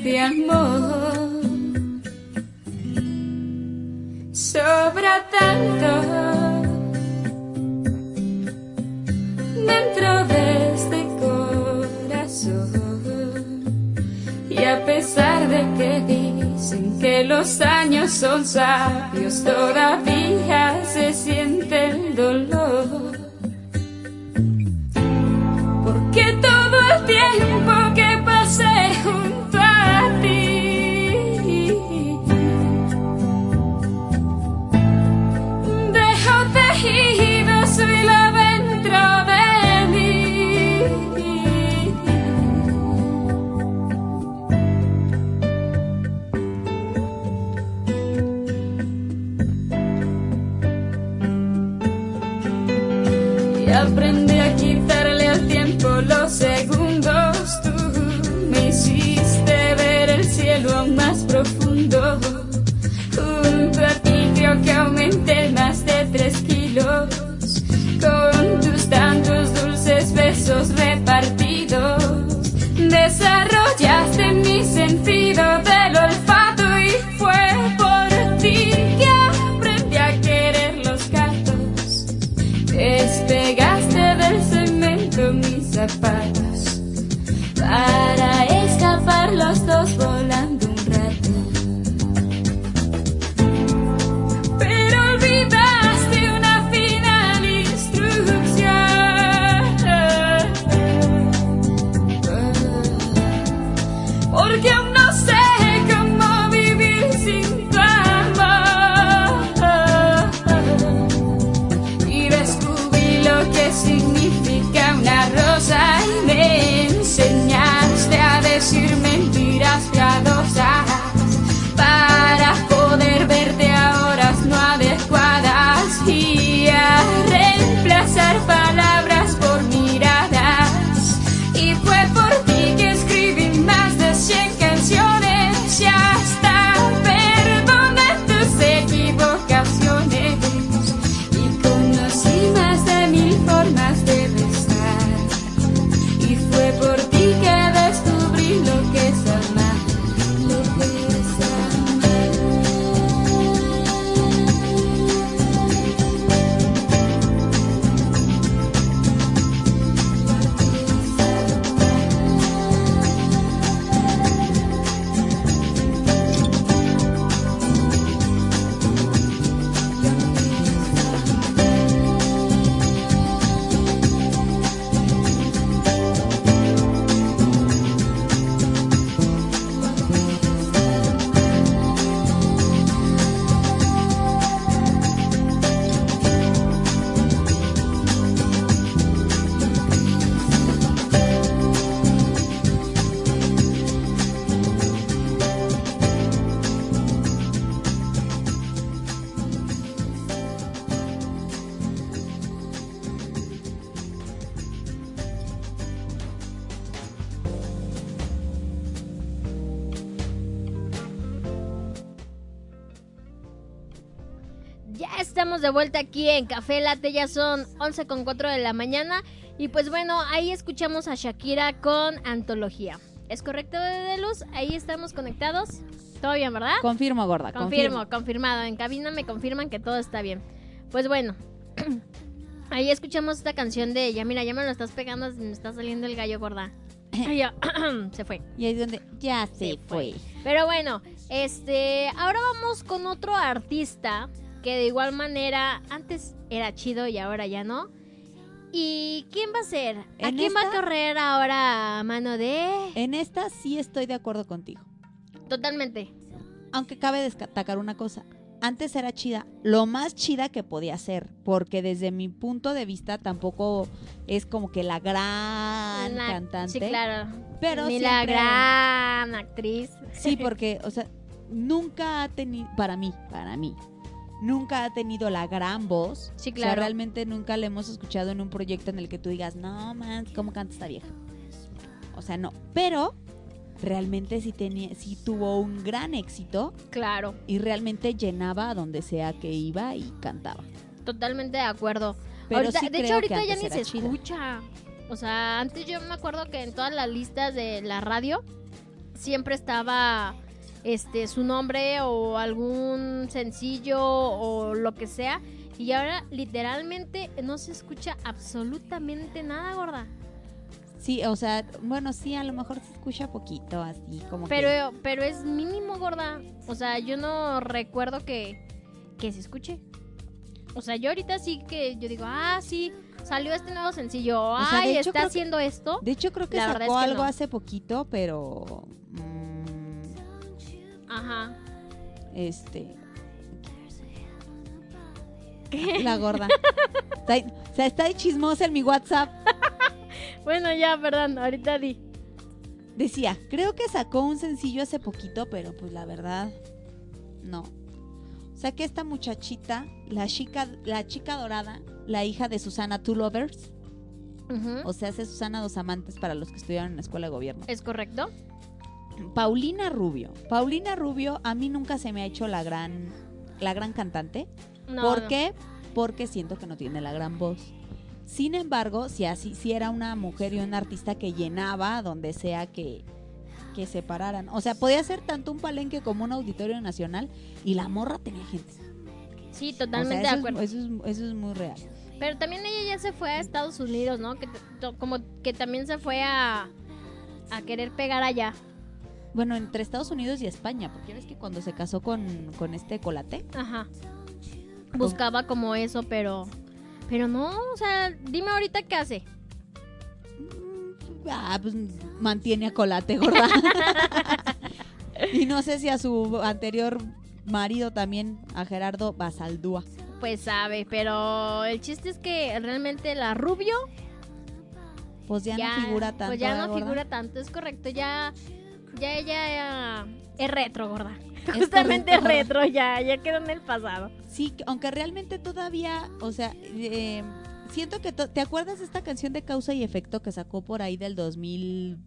Speaker 9: Este amor. Sobra tanto dentro de este corazón. Y a pesar de que dicen que los años son sabios, todavía
Speaker 1: de vuelta aquí en Café Late, ya son 11 con 4 de la mañana. Y pues bueno, ahí escuchamos a Shakira con Antología. ¿Es correcto, de Luz? Ahí estamos conectados. ¿Todo bien, verdad?
Speaker 2: Confirmo, gorda.
Speaker 1: Confirmo, confirmado. En cabina me confirman que todo está bien. Pues bueno, ahí escuchamos esta canción de Ya mira, ya me lo estás pegando, me está saliendo el gallo gorda. Se fue.
Speaker 2: Y ahí es donde ya se fue.
Speaker 1: Pero bueno, este, ahora vamos con otro artista que de igual manera antes era chido y ahora ya no. ¿Y quién va a ser? ¿A quién va a correr ahora a mano de?
Speaker 2: En esta sí estoy de acuerdo contigo.
Speaker 1: Totalmente.
Speaker 2: Aunque cabe destacar una cosa. Antes era chida, lo más chida que podía ser, porque desde mi punto de vista tampoco es como que la gran
Speaker 1: La-
Speaker 2: cantante.
Speaker 1: Sí, claro.
Speaker 2: Pero
Speaker 1: Ni la gran actriz.
Speaker 2: Sí, porque, o sea, nunca ha tenido, para mí, para mí, nunca ha tenido la gran voz.
Speaker 1: Sí,
Speaker 2: O sea,
Speaker 1: claro.
Speaker 2: realmente nunca la hemos escuchado en un proyecto en el que tú digas, no, man, ¿cómo canta esta vieja? O sea, no. Pero realmente sí, tenía, sí tuvo un gran éxito
Speaker 1: Claro,
Speaker 2: y realmente llenaba a donde sea que iba y cantaba.
Speaker 1: totalmente de acuerdo.
Speaker 2: Pero
Speaker 1: Ahorita-
Speaker 2: sí
Speaker 1: de hecho, ahorita ya ni se
Speaker 2: chida.
Speaker 1: escucha. O sea, antes yo me acuerdo que en todas las listas de la radio siempre estaba este su nombre o algún sencillo o lo que sea. Y ahora literalmente no se escucha absolutamente nada, gorda.
Speaker 2: Sí, o sea, bueno, sí, a lo mejor se escucha poquito, así como que-
Speaker 1: Pero, pero es mínimo, gorda. O sea, yo no recuerdo que, que se escuche. O sea, yo ahorita sí que yo digo, ah, sí, salió este nuevo sencillo.
Speaker 2: O sea, de
Speaker 1: Ay,
Speaker 2: hecho,
Speaker 1: está
Speaker 2: que-
Speaker 1: haciendo esto.
Speaker 2: De hecho, creo que
Speaker 1: La
Speaker 2: sacó
Speaker 1: es que
Speaker 2: algo
Speaker 1: no.
Speaker 2: hace poquito, pero...
Speaker 1: Ajá.
Speaker 2: este... La gorda. O sea, está de chismosa en mi WhatsApp.
Speaker 1: Bueno, ya, perdón, ahorita di.
Speaker 2: Decía, creo que sacó un sencillo hace poquito, pero pues la verdad, no. O sea que esta muchachita, la chica, la chica dorada, la hija de Susana Two Lovers,
Speaker 1: Ujú.
Speaker 2: o sea, hace Susana Dos Amantes para los que estudiaron en la escuela de gobierno.
Speaker 1: ¿Es correcto?
Speaker 2: Paulina Rubio. Paulina Rubio a mí nunca se me ha hecho la gran, la gran cantante.
Speaker 1: No,
Speaker 2: ¿Por
Speaker 1: no.
Speaker 2: qué? Porque siento que no tiene la gran voz. Sin embargo, si así si era una mujer y un artista que llenaba donde sea que, que se pararan. O sea, podía ser tanto un palenque como un auditorio nacional y la morra tenía gente.
Speaker 1: Sí,
Speaker 2: O sea,
Speaker 1: totalmente de
Speaker 2: es-
Speaker 1: acuerdo.
Speaker 2: eso, es, eso es muy real.
Speaker 1: Pero también ella ya se fue a Estados Unidos, ¿no? Que como que también se fue a, a querer pegar allá.
Speaker 2: Bueno, entre Estados Unidos y España, porque ves que cuando se casó con, con este Colate,
Speaker 1: Ajá. Buscaba como eso, pero... Pero no, o sea, dime ahorita qué hace.
Speaker 2: ah, pues mantiene a Colate, gorda. y no sé si a su anterior marido también, a Gerardo Basaldúa.
Speaker 1: Pues sabe, pero el chiste es que realmente la Rubio
Speaker 2: Pues ya, no figura tanto.
Speaker 1: Pues ya
Speaker 2: ¿verdad,
Speaker 1: no
Speaker 2: gorda?
Speaker 1: figura tanto, es correcto. Ya, ya ella eh, es retro, gorda.
Speaker 2: Es
Speaker 1: Justamente
Speaker 2: correcto,
Speaker 1: retro, ya, ya quedó en el pasado.
Speaker 2: Sí, que- aunque realmente todavía, o sea, eh, siento que te acuerdas de esta canción de Causa y Efecto que sacó por ahí del 2000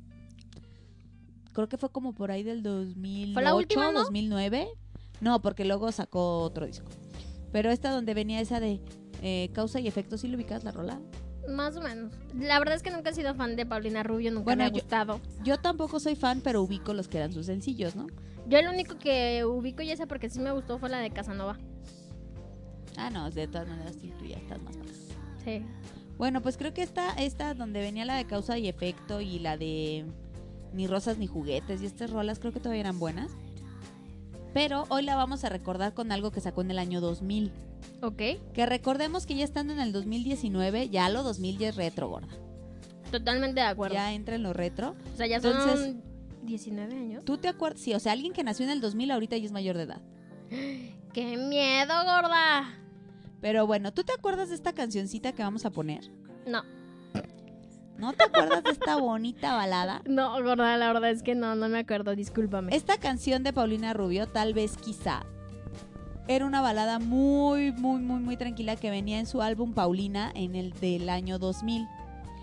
Speaker 2: creo que fue como por ahí del 2008,
Speaker 1: última, no?
Speaker 2: 2009. No, porque luego sacó otro disco. Pero esta donde venía esa de eh, Causa y Efecto, ¿sí lo ubicas la rola?
Speaker 1: Más o menos. La verdad es que nunca he sido fan de Paulina Rubio, nunca
Speaker 2: Bueno,
Speaker 1: me ha gustado.
Speaker 2: Yo tampoco soy fan, pero ubico los que eran sus sencillos, ¿no?
Speaker 1: Yo el único que ubico y esa porque sí me gustó fue la de Casanova.
Speaker 2: Ah, no, de todas maneras sí, tú ya estás más acá.
Speaker 1: Sí.
Speaker 2: Bueno, pues creo que esta, esta donde venía la de causa y efecto y la de ni rosas ni juguetes y estas rolas creo que todavía eran buenas. Pero hoy la vamos a recordar con algo que sacó en el año 2000.
Speaker 1: Ok.
Speaker 2: Que recordemos que ya estando en el 2019, ya lo 2000 ya es retro, gorda.
Speaker 1: Totalmente de acuerdo.
Speaker 2: Ya entra en lo retro.
Speaker 1: O sea, ya son
Speaker 2: Entonces,
Speaker 1: 19 años.
Speaker 2: ¿tú te acuerdas? Sí, o sea, alguien que nació en el 2000 ahorita ya es mayor de edad.
Speaker 1: ¡Qué miedo, gorda!
Speaker 2: Pero bueno, ¿tú te acuerdas de esta cancioncita que vamos a poner?
Speaker 1: No.
Speaker 2: ¿No te acuerdas de esta bonita balada?
Speaker 1: No, gorda, la verdad es que no, no me acuerdo, discúlpame.
Speaker 2: Esta canción de Paulina Rubio, tal vez quizá, era una balada muy, muy, muy, muy tranquila que venía en su álbum Paulina en el del año 2000.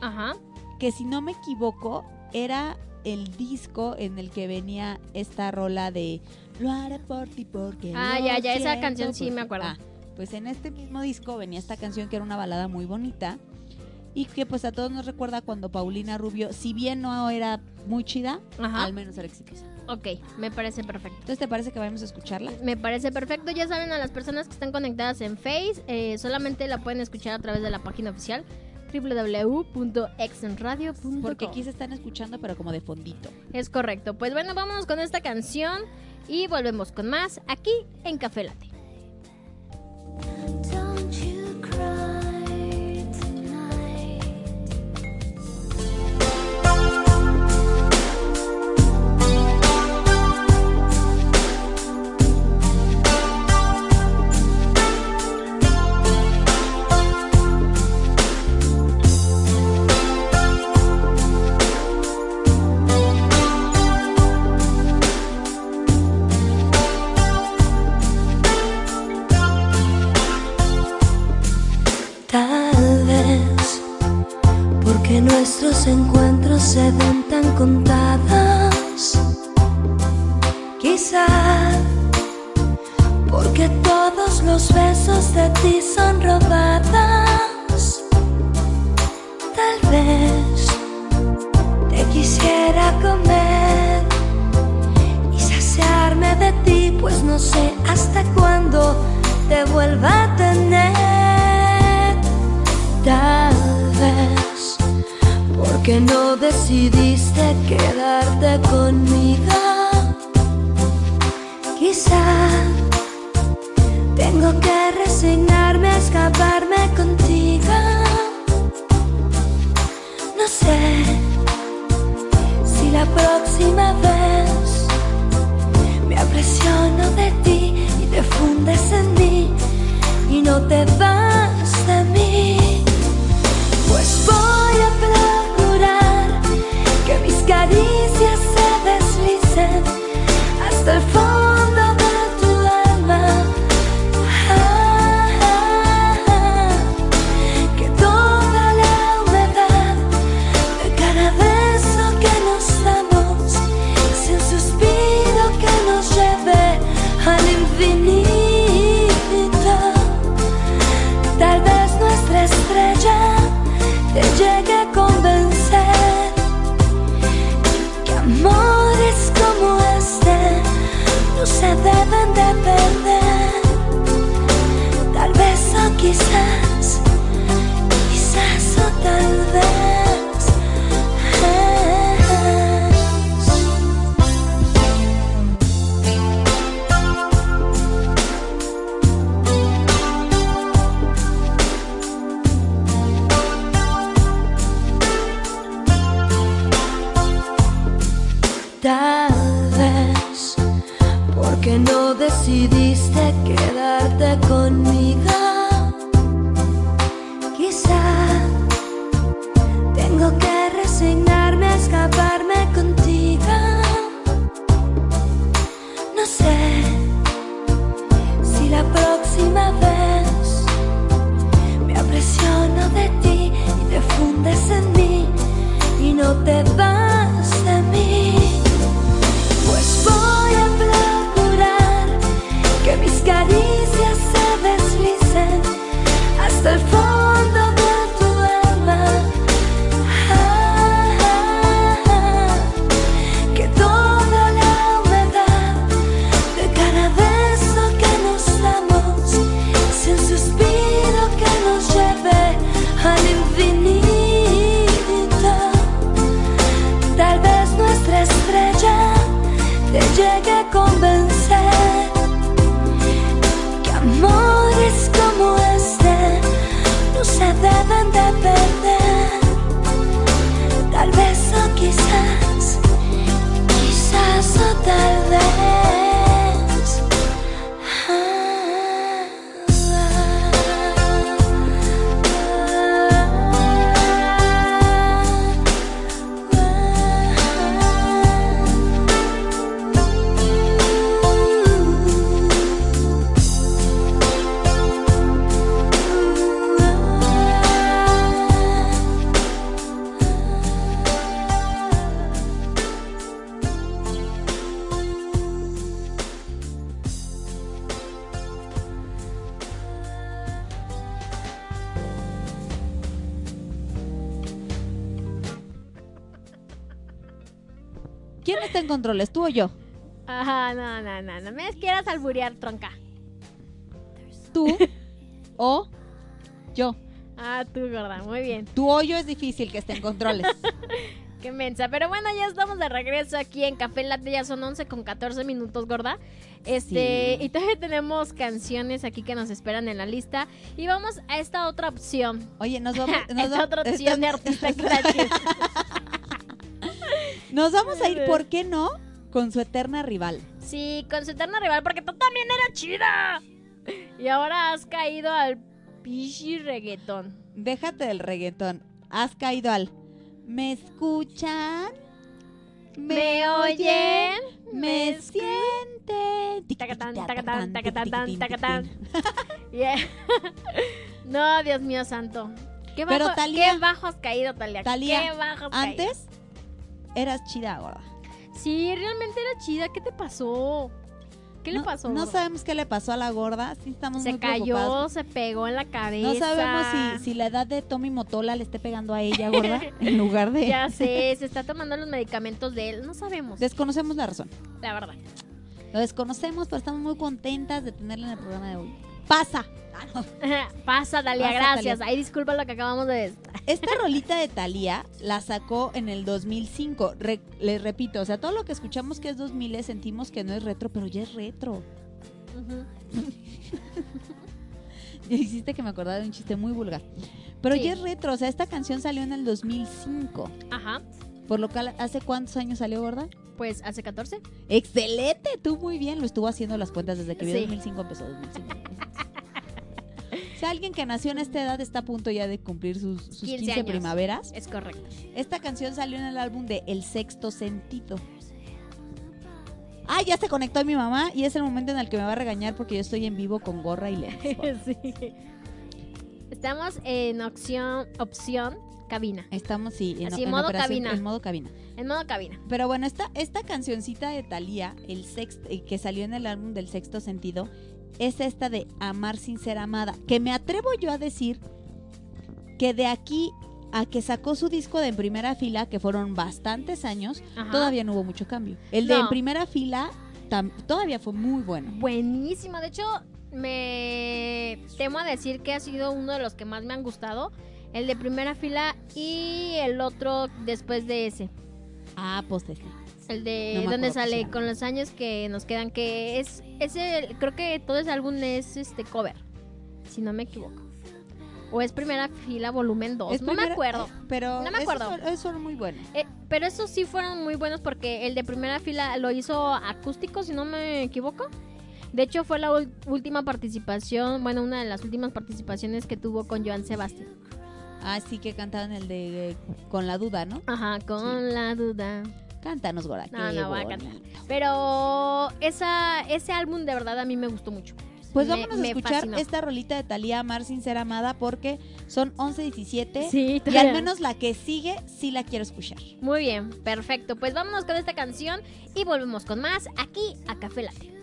Speaker 1: Ajá.
Speaker 2: Que si no me equivoco, era el disco en el que venía esta rola de Lo haré por ti porque
Speaker 1: Ah,
Speaker 2: lo
Speaker 1: ya, ya, esa canción sí me
Speaker 2: ti".
Speaker 1: acuerdo.
Speaker 2: Ah, pues en este mismo disco venía esta canción que era una balada muy bonita y que pues a todos nos recuerda cuando Paulina Rubio, si bien no era muy chida,
Speaker 1: Ajá.
Speaker 2: al menos era exitosa.
Speaker 1: Ok, me parece perfecto.
Speaker 2: Entonces, ¿te parece que vayamos a escucharla?
Speaker 1: Me parece perfecto. Ya saben, a las personas que están conectadas en Face, eh, solamente la pueden escuchar a través de la página oficial www.exenradio.com.
Speaker 2: Porque aquí se están escuchando, pero como de fondito.
Speaker 1: Es correcto. Pues bueno, vámonos con esta canción y volvemos con más aquí en Café Latte.
Speaker 10: Don't you cry encuentros se ven tan contados.
Speaker 1: Alburear, tronca.
Speaker 2: Tú o yo.
Speaker 1: Ah, tú, gorda, muy bien.
Speaker 2: Tu hoyo es difícil que esté en controles.
Speaker 1: Qué mensa. Pero bueno, ya estamos de regreso aquí en Café Latte. Ya son 11 con 14 minutos, gorda. Este,
Speaker 2: Sí.
Speaker 1: y todavía tenemos canciones aquí que nos esperan en la lista. Y vamos a esta otra opción.
Speaker 2: Oye, nos vamos. Nos
Speaker 1: esta
Speaker 2: va-
Speaker 1: otra opción de artista.
Speaker 2: Nos vamos a ir, ¿por qué no? Con su eterna rival.
Speaker 1: Sí, con su eterna rival, porque tú también era chida. Y ahora has caído al pichi reggaetón.
Speaker 2: Déjate del reggaetón. Has caído al. ¿Me escuchan?
Speaker 1: ¿Me oyen?
Speaker 2: ¿Me
Speaker 1: ¿Me
Speaker 2: sienten?
Speaker 1: Tacatán, tacatán, tacatán, tacatán. No, Dios mío santo. ¿Qué bajo,
Speaker 2: Pero, Thalía-
Speaker 1: qué bajo has caído, Talia?
Speaker 2: Talía,
Speaker 1: ¿Qué bajo has caído?
Speaker 2: antes eras chida, gorda.
Speaker 1: Sí, realmente era chida. ¿Qué te pasó? ¿Qué le pasó?
Speaker 2: No sabemos qué le pasó a la gorda. Sí, estamos
Speaker 1: Se
Speaker 2: muy
Speaker 1: cayó,
Speaker 2: preocupados.
Speaker 1: se pegó en la cabeza.
Speaker 2: No sabemos si, si la edad de Tommy Motola le esté pegando a ella, gorda, en lugar de.
Speaker 1: Ya sé, se está tomando los medicamentos de él. No sabemos,
Speaker 2: Desconocemos la razón.
Speaker 1: la verdad.
Speaker 2: Lo desconocemos, pero estamos muy contentas de tenerla en el programa de hoy. ¡Pasa!
Speaker 1: Pasa, Dalia,
Speaker 2: Pasa,
Speaker 1: gracias.
Speaker 2: Thalía.
Speaker 1: Ay, disculpa lo que acabamos de...
Speaker 2: Esta rolita de Thalía la sacó en el 2005. Re- les repito, o sea, todo lo que escuchamos que es 2000 sentimos que no es retro, pero ya es retro. Ya hiciste que me acordara de un chiste muy vulgar. Pero
Speaker 1: Sí.
Speaker 2: ya es retro, o sea, esta canción salió en el 2005.
Speaker 1: Ajá,
Speaker 2: Por lo cual, ¿hace cuántos años salió, gorda?
Speaker 1: pues hace 14.
Speaker 2: ¡Excelente! Tú muy bien, lo estuvo haciendo las cuentas desde que vi
Speaker 1: Sí.
Speaker 2: 2005 empezó 2005. Si alguien que nació en esta edad está a punto ya de cumplir sus, sus
Speaker 1: 15
Speaker 2: 15,
Speaker 1: años.
Speaker 2: primaveras,
Speaker 1: Es correcto.
Speaker 2: esta canción salió en el álbum de El Sexto Sentido. Ah, ya se conectó mi mamá y es el momento en el que me va a regañar porque yo estoy en vivo con gorra y lentes.
Speaker 1: sí. Estamos en opción, opción cabina.
Speaker 2: Estamos, sí, en,
Speaker 1: Así,
Speaker 2: en
Speaker 1: modo cabina.
Speaker 2: en modo cabina.
Speaker 1: En modo cabina.
Speaker 2: Pero bueno, esta, esta cancioncita de Thalía, el sexto, eh, que salió en el álbum del sexto sentido, es esta de Amar sin ser amada. Que me atrevo yo a decir que de aquí a que sacó su disco de En Primera Fila, que fueron bastantes años,
Speaker 1: Ajá.
Speaker 2: todavía no hubo mucho cambio. El de. En Primera Fila todavía fue muy bueno.
Speaker 1: Buenísimo. De hecho, me temo a decir que ha sido uno de los que más me han gustado. El de primera fila y el otro después de ese.
Speaker 2: Ah, pues este.
Speaker 1: El de
Speaker 2: No
Speaker 1: donde sale con los años que nos quedan. Que es ese, creo que todo ese álbum es este cover. Si no me equivoco.
Speaker 10: O es primera fila volumen 2.
Speaker 2: Es
Speaker 10: no me acuerdo.
Speaker 2: eh, Pero
Speaker 10: No me acuerdo.
Speaker 2: esos son muy buenos.
Speaker 10: Eh, pero esos sí fueron muy buenos porque el de primera fila lo hizo acústico, si no me equivoco. De hecho, fue la última participación, bueno, una de las últimas participaciones que tuvo con Joan Sebastián.
Speaker 2: Ah, sí que cantaban el de eh, Con la duda, ¿no?
Speaker 10: Ajá, con la duda.
Speaker 2: Cántanos, Gora.
Speaker 10: No, no, voy a cantar. Pero esa, ese álbum de verdad a mí me gustó mucho.
Speaker 2: Pues
Speaker 10: Me-
Speaker 2: vámonos a escuchar
Speaker 10: fascinó.
Speaker 2: esta rolita de Talía Amar sin ser amada porque son 11.17
Speaker 10: Sí,
Speaker 2: y al menos la que sigue sí la quiero escuchar.
Speaker 10: Muy bien, perfecto. Pues vámonos con esta canción y volvemos con más aquí a Café Latte.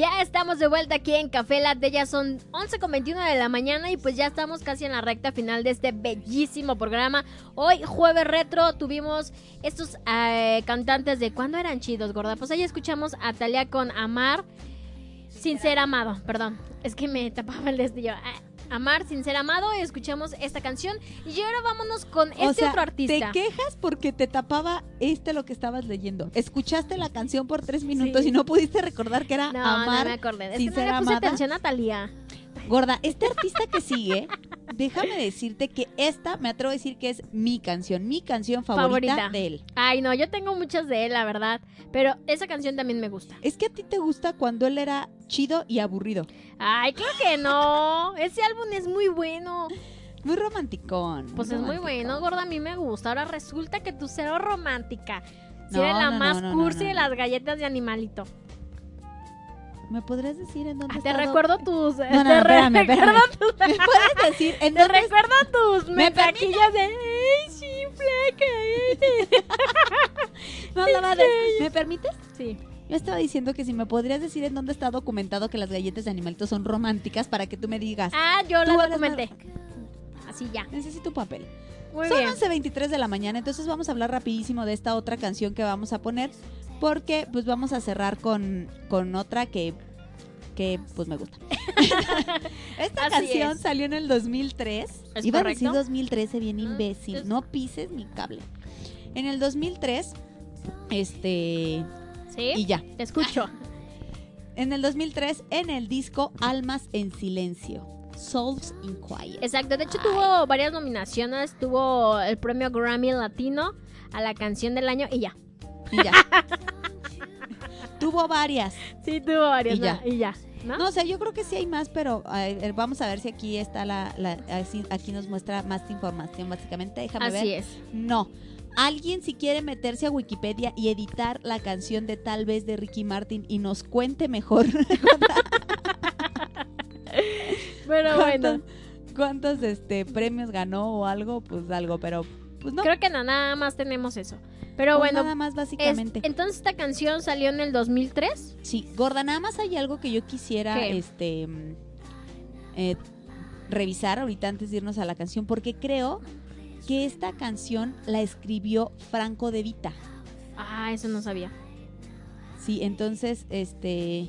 Speaker 10: Ya estamos de vuelta aquí en Café Latte, ya son 11.21 de la mañana y pues ya estamos casi en la recta final de este bellísimo programa. Hoy, jueves retro, tuvimos estos eh, cantantes de ¿Cuándo eran chidos, gorda? Pues ahí escuchamos a Talia con Amar sin ser amado, perdón, es que me tapaba el destillo. Amar sin ser amado y escuchamos esta canción y ahora vámonos con este
Speaker 2: o sea,
Speaker 10: otro artista.
Speaker 2: te quejas porque te tapaba este lo que estabas leyendo. Escuchaste la canción por tres minutos
Speaker 10: Sí.
Speaker 2: y no pudiste recordar que era
Speaker 10: No,
Speaker 2: Amar
Speaker 10: no me acordé. Es
Speaker 2: sin
Speaker 10: que no
Speaker 2: ser
Speaker 10: le puse
Speaker 2: amada.
Speaker 10: atención a Talía.
Speaker 2: Gorda, este artista que sigue déjame decirte que esta me atrevo a decir que es mi canción, mi canción favorita,
Speaker 1: Favorita.
Speaker 2: de él.
Speaker 1: Ay, no, yo tengo muchas de él, la verdad. Pero esa canción también me gusta.
Speaker 2: Es que a ti te gusta cuando él era chido y aburrido.
Speaker 1: Ay, claro que no. Ese álbum es muy bueno.
Speaker 2: Muy romanticón.
Speaker 1: Pues es muy bueno, gorda, a mí me gusta. Ahora resulta que tú cero romántica. Si
Speaker 2: No,
Speaker 1: eres la
Speaker 2: no,
Speaker 1: más
Speaker 2: no,
Speaker 1: cursi de las galletas de animalito.
Speaker 2: ¿Me podrías decir en dónde
Speaker 1: Ah, te recuerdo tus...
Speaker 2: No, no,
Speaker 1: te
Speaker 2: espérame,
Speaker 1: recuerdo
Speaker 2: espérame.
Speaker 1: tus-
Speaker 2: ¿Me puedes decir en
Speaker 1: Te
Speaker 2: dónde
Speaker 1: recuerdo tus
Speaker 2: ¿Me
Speaker 1: mensajillas de... ¡Ay, sí, flaca!
Speaker 2: No, la madre. ¿Me permites?
Speaker 1: Sí.
Speaker 2: Yo estaba diciendo que si me podrías decir en dónde está documentado que las galletas de animalitos son románticas para que tú me digas.
Speaker 1: Ah, yo
Speaker 2: eres
Speaker 1: documenté. Así ya.
Speaker 2: Necesito papel.
Speaker 1: Muy
Speaker 2: Son
Speaker 1: bien.
Speaker 2: 11.23 de la mañana, entonces vamos a hablar rapidísimo de esta otra canción que vamos a poner, porque pues vamos a cerrar con, con otra que, que pues me gusta. esta
Speaker 1: Así
Speaker 2: canción
Speaker 1: es.
Speaker 2: salió en el 2003.
Speaker 1: ¿Es
Speaker 2: Iba a decir 2013, bien
Speaker 1: Mm,
Speaker 2: imbécil.
Speaker 1: es-
Speaker 2: No pises mi cable. En el 2003, este...
Speaker 1: ¿Sí?
Speaker 2: Y ya.
Speaker 1: Te escucho.
Speaker 2: En el 2003, en el disco Almas en Silencio. Souls in Quiet.
Speaker 1: Exacto, de hecho tuvo varias nominaciones, tuvo el premio Grammy Latino a la canción del año y ya.
Speaker 2: Y ya. Tuvo varias.
Speaker 1: Sí, tuvo varias.
Speaker 2: Y ya.
Speaker 1: ya. ¿no?
Speaker 2: No, o sea, yo creo que sí hay más, pero ver, vamos a ver si aquí está la, la- así- aquí nos muestra más información, básicamente. Déjame
Speaker 1: Así
Speaker 2: ver.
Speaker 1: es.
Speaker 2: No. Alguien si quiere meterse a Wikipedia y editar la canción de tal vez de Ricky Martin y nos cuente mejor
Speaker 1: Pero bueno,
Speaker 2: cuántos, este premios ganó o algo, pues algo, pero pues no.
Speaker 1: creo que no, nada más tenemos eso. Pero
Speaker 2: Pues
Speaker 1: bueno,
Speaker 2: nada más
Speaker 1: es-
Speaker 2: básicamente.
Speaker 1: entonces esta canción salió en el 2003.
Speaker 2: Sí, gorda, nada más hay algo que yo quisiera
Speaker 1: ¿Qué?
Speaker 2: este eh, revisar ahorita antes de irnos a la canción, porque creo que esta canción la escribió Franco de Vita.
Speaker 1: Ah, eso no sabía.
Speaker 2: Sí, entonces, este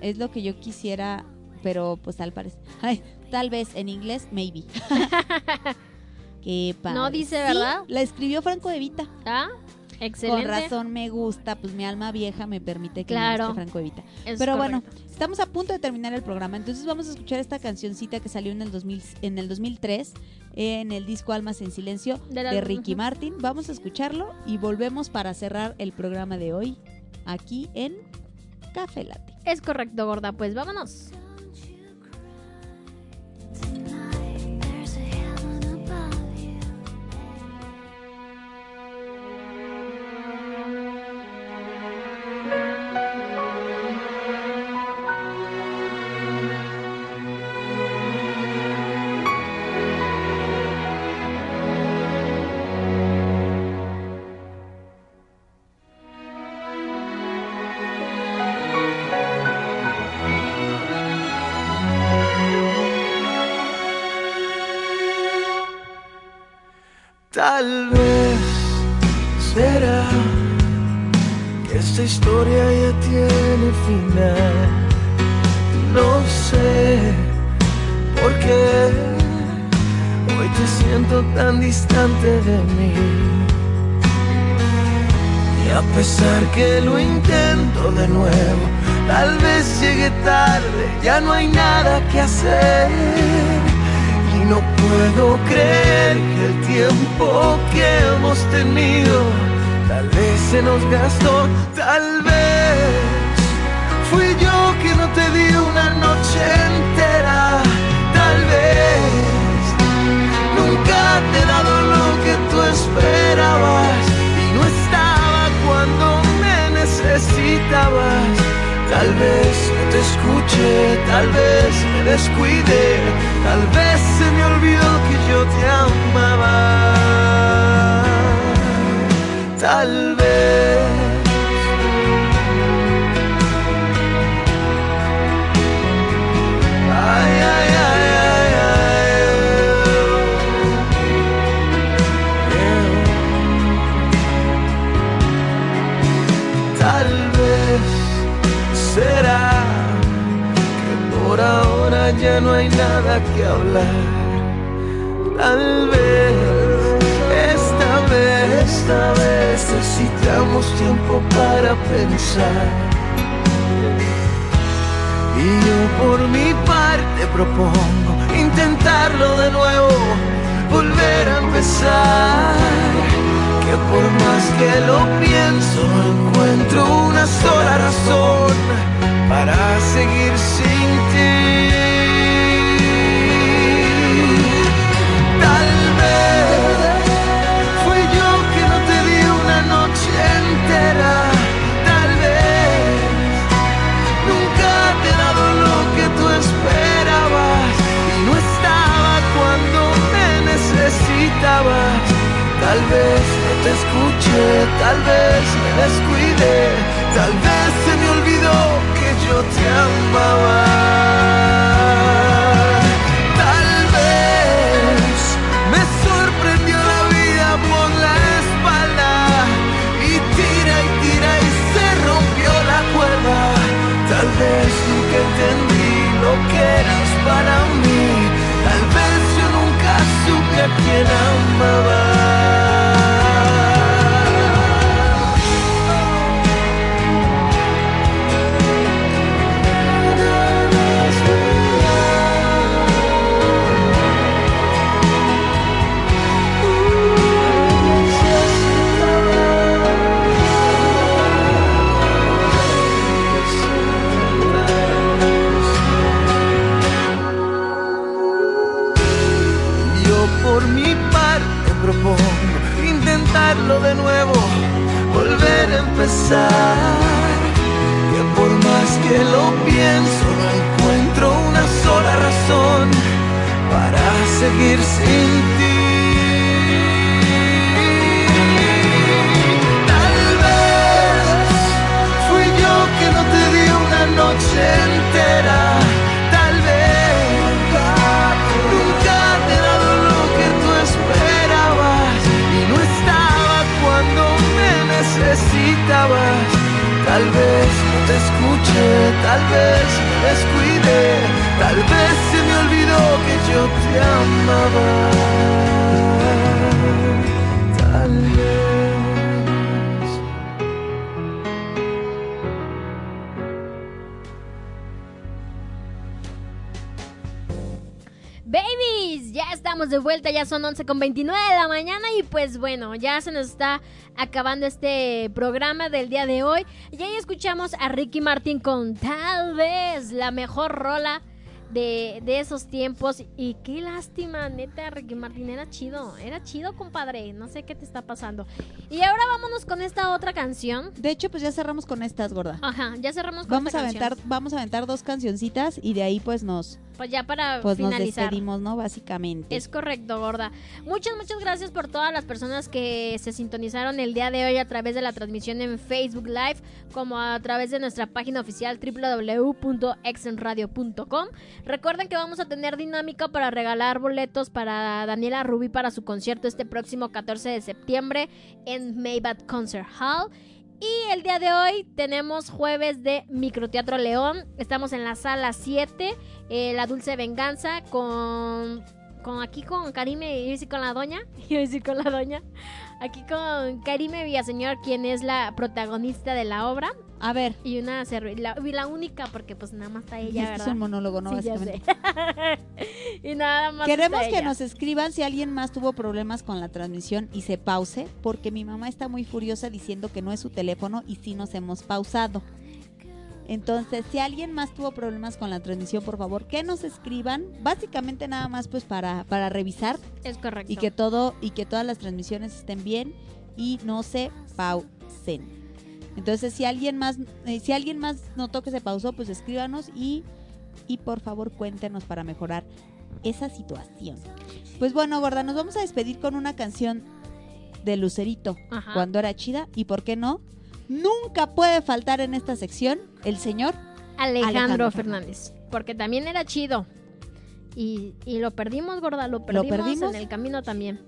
Speaker 2: es lo que yo quisiera, pero pues tal parece. Ay, tal vez en inglés, maybe. Qué padre.
Speaker 1: No dice,
Speaker 2: Sí,
Speaker 1: ¿verdad?
Speaker 2: la escribió Franco de Vita.
Speaker 1: Ah, excelente.
Speaker 2: Con razón me gusta, pues mi alma vieja me permite que
Speaker 1: Claro.
Speaker 2: me guste Franco Evita.
Speaker 1: Es
Speaker 2: Pero bueno, estamos a punto de terminar el programa, entonces vamos a escuchar esta cancioncita que salió en el 2000, en el 2003 en el disco Almas en Silencio de Ricky. Martin. Vamos a escucharlo y volvemos para cerrar el programa de hoy aquí en Café Latte.
Speaker 1: Es correcto, gorda. Pues vámonos.
Speaker 4: Tal vez será que esta historia ya tiene final. No sé por qué hoy te siento tan distante de mí. Y a pesar que lo intento de nuevo, tal vez llegue tarde, ya no hay nada que hacer. No puedo creer que el tiempo que hemos tenido tal vez se nos gastó, tal vez tal vez me descuidé, tal vez se me olvidó que yo te amaba. Tal vez. Ya no hay nada que hablar. Tal vez, esta vez, esta vez necesitamos tiempo para pensar. Y yo por mi parte propongo intentarlo de nuevo, volver a empezar. Que por más que lo pienso, encuentro una sola razón para seguir sin ti. Tal vez no te escuché, tal vez me descuidé, tal vez se me olvidó que yo te amaba. Tal vez me sorprendió la vida por la espalda y tira y tira y se rompió la cuerda. Tal vez nunca entendí lo que eras para mí. Supe
Speaker 1: 11 con 29 de la mañana y pues bueno, ya se nos está acabando este programa del día de hoy. Y ahí escuchamos a Ricky Martin con tal vez la mejor rola de, de esos tiempos. Y qué lástima, neta, Ricky Martin era chido, era chido compadre, no sé qué te está pasando. Y ahora vámonos con esta otra canción.
Speaker 2: De hecho, pues ya cerramos con estas, gorda.
Speaker 1: Ajá, ya cerramos con
Speaker 2: Vamos
Speaker 1: esta
Speaker 2: a
Speaker 1: canción.
Speaker 2: aventar, vamos a aventar dos cancioncitas y de ahí pues nos,
Speaker 1: Pues ya para
Speaker 2: pues nos
Speaker 1: finalizar.
Speaker 2: despedimos, ¿no? Básicamente.
Speaker 1: Es correcto, gorda. Muchas, muchas gracias por todas las personas que se sintonizaron el día de hoy a través de la transmisión en Facebook Live, como a través de nuestra página oficial www.exenradio.com. Recuerden que vamos a tener dinámica para regalar boletos para Daniela Rubí para su concierto este próximo 14 de septiembre en Maybach Concert Hall. Y el día de hoy tenemos jueves de Microteatro León. Estamos en la sala 7, eh, La Dulce Venganza, con, con aquí con Karime, decir con la doña, iba a decir con la doña. Aquí con Karime Villaseñor, quien es la protagonista de la obra.
Speaker 2: A ver.
Speaker 1: Y una cerve- la, y la única, porque pues nada más está ella,
Speaker 2: Es que
Speaker 1: ¿verdad?
Speaker 2: es un monólogo, ¿no?
Speaker 1: Sí,
Speaker 2: Básicamente.
Speaker 1: y nada más.
Speaker 2: Queremos que
Speaker 1: ella.
Speaker 2: nos escriban si alguien más tuvo problemas con la transmisión y se pause, porque mi mamá está muy furiosa diciendo que no es su teléfono y sí nos hemos pausado. Entonces, si alguien más tuvo problemas con la transmisión, por favor, que nos escriban. Básicamente nada más pues para, para revisar
Speaker 1: Es correcto.
Speaker 2: y que todo y que todas las transmisiones estén bien y no se pausen. Entonces, si alguien más eh, si alguien más notó que se pausó, pues escríbanos y y por favor cuéntenos para mejorar esa situación. Pues bueno, gorda, nos vamos a despedir con una canción de Lucerito
Speaker 1: Ajá.
Speaker 2: cuando era chida y por qué no? Nunca puede faltar en esta sección el señor
Speaker 1: Alejandro,
Speaker 2: Alejandro
Speaker 1: Fernández. Porque también era chido. Y, y lo perdimos, gorda. Lo perdimos,
Speaker 2: perdimos?
Speaker 1: en el camino también.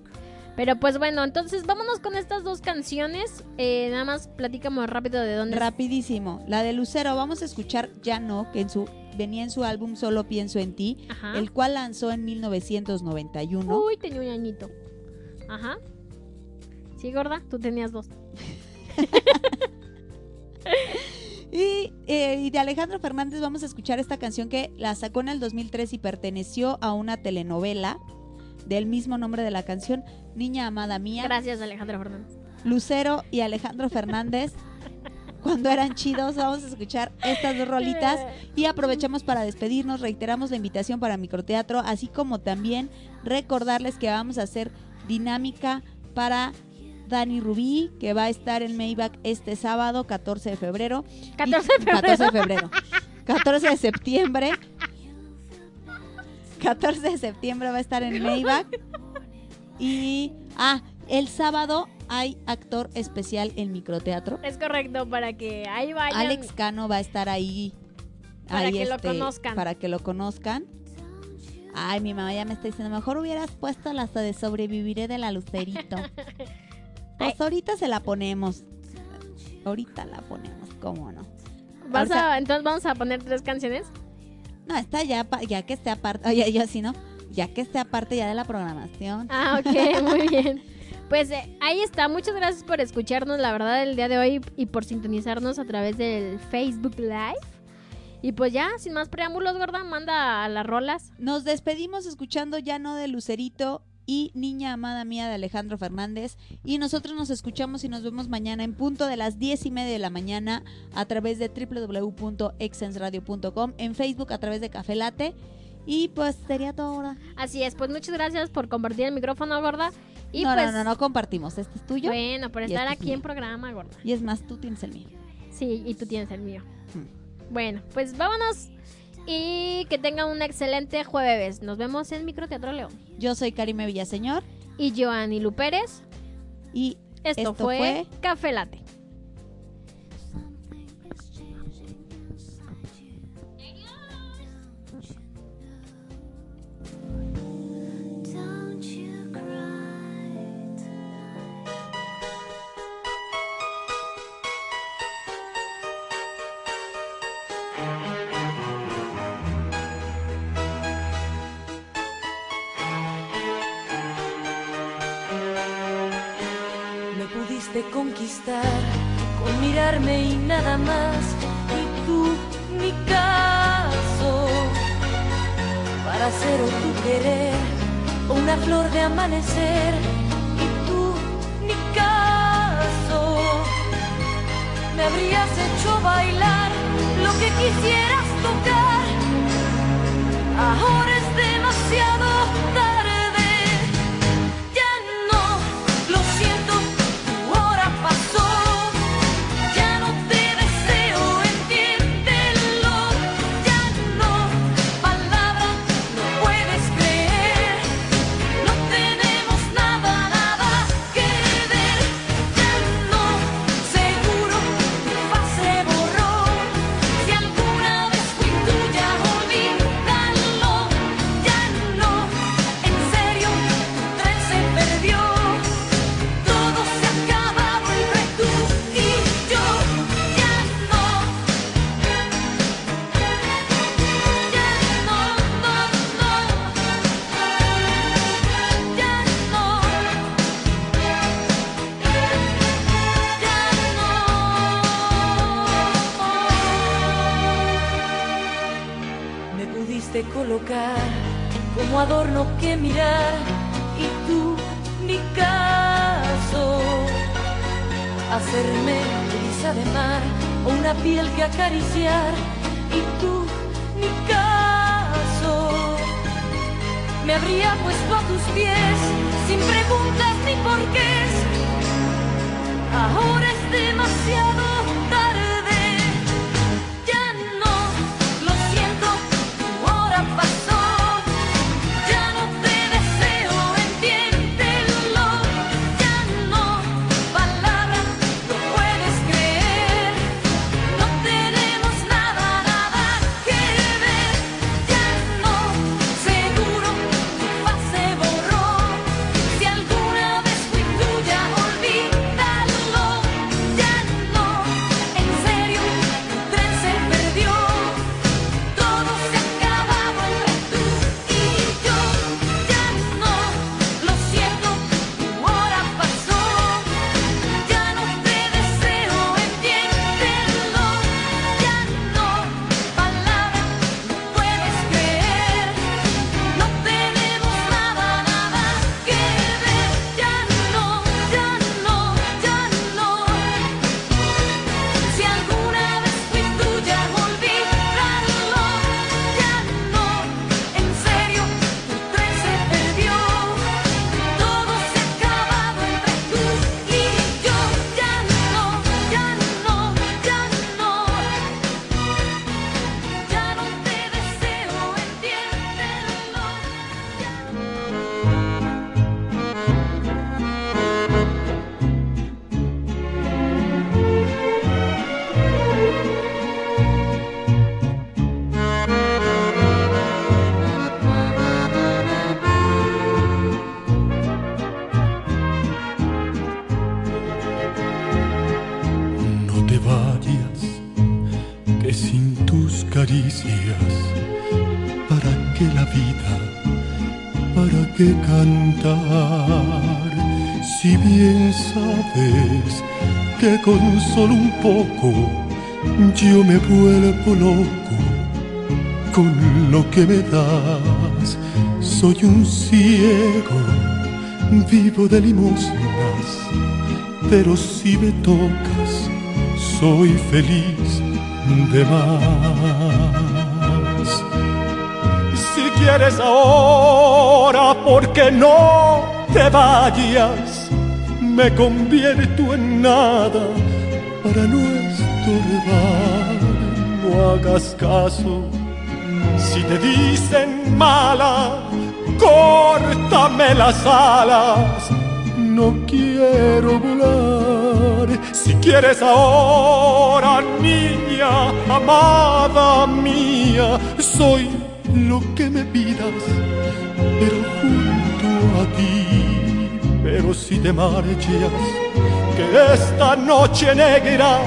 Speaker 1: Pero pues bueno, entonces vámonos con estas dos canciones. Eh, nada más platicamos rápido de dónde.
Speaker 2: Rapidísimo. La de Lucero, vamos a escuchar Ya no, que en su venía en su álbum Solo pienso en ti,
Speaker 1: Ajá.
Speaker 2: el cual lanzó en 1991.
Speaker 1: Uy, tenía un añito. Ajá. Sí, gorda, tú tenías dos.
Speaker 2: Y, eh, y de Alejandro Fernández vamos a escuchar esta canción que la sacó en el 2003 y perteneció a una telenovela del mismo nombre de la canción, Niña Amada Mía.
Speaker 1: Gracias, Alejandro Fernández.
Speaker 2: Lucero y Alejandro Fernández. Cuando eran chidos, vamos a escuchar estas dos rolitas y aprovechamos para despedirnos. Reiteramos la invitación para microteatro, así como también recordarles que vamos a hacer dinámica para Dani Rubí, que va a estar en Maybach este sábado, 14 de febrero.
Speaker 1: 14
Speaker 2: Y-
Speaker 1: de febrero.
Speaker 2: 14 de febrero. 14 de septiembre. 14 de septiembre va a estar en Maybach. Y, ah, el sábado hay actor especial en microteatro.
Speaker 1: Es correcto, para que ahí vayan.
Speaker 2: Alex Cano va a estar ahí.
Speaker 1: Para
Speaker 2: ahí,
Speaker 1: que lo
Speaker 2: este,
Speaker 1: conozcan.
Speaker 2: Para que lo conozcan. Ay, mi mamá ya me está diciendo, mejor hubieras puesto la de sobreviviré de la Lucerito. pues ahorita se la ponemos. Ahorita la ponemos, ¿cómo no?
Speaker 1: ¿Vas
Speaker 2: Ahorita-
Speaker 1: a- entonces vamos a poner tres canciones.
Speaker 2: No, está ya, ya que esté aparte. Oye, yo así no. Ya que esté aparte ya de la programación.
Speaker 1: Ah, ok, muy bien. Pues eh, ahí está. Muchas gracias por escucharnos, la verdad, el día de hoy y por sintonizarnos a través del Facebook Live. Y pues ya, sin más preámbulos, gorda, manda a las rolas.
Speaker 2: Nos despedimos escuchando Ya no de Lucerito y Niña Amada Mía de Alejandro Fernández. Y nosotros nos escuchamos y nos vemos mañana en punto de las diez y media de la mañana a través de www.exensradio.com, en Facebook a través de Café Late. Y pues sería todo ahora.
Speaker 1: Así es, pues muchas gracias por compartir el micrófono, gorda. Y
Speaker 2: no,
Speaker 1: pues,
Speaker 2: no, no, no compartimos. Este es tuyo.
Speaker 1: Bueno, por estar
Speaker 2: este es
Speaker 1: aquí en programa, gorda.
Speaker 2: Y es más, tú tienes el mío.
Speaker 1: Sí, y tú tienes el mío.
Speaker 2: Hmm.
Speaker 1: Bueno, pues vámonos y que tengan un excelente jueves. Nos vemos en Microteatro León.
Speaker 2: Yo soy Karime Villaseñor.
Speaker 1: Y Joanny Lu Pérez.
Speaker 2: Y
Speaker 1: esto,
Speaker 2: esto
Speaker 1: fue,
Speaker 2: fue
Speaker 1: Café Late.
Speaker 10: Con mirarme y nada más. Y tú, mi caso, para ser o tu querer, o una flor de amanecer. Y tú, mi caso, me habrías hecho bailar lo que quisieras tocar. Ahora es demasiado tarde.
Speaker 11: Solo un poco yo me vuelvo loco con lo que me das. Soy un ciego, vivo de limosnas, pero si me tocas, soy feliz de más. Si quieres ahora, ¿por qué no te vayas? Me convierto en nada para no estorbar. No hagas caso si te dicen mala, córtame las alas. No quiero volar. Si quieres ahora, niña, amada mía, soy lo que me pidas, pero junto a ti. Pero si te marchas, que esta noche negra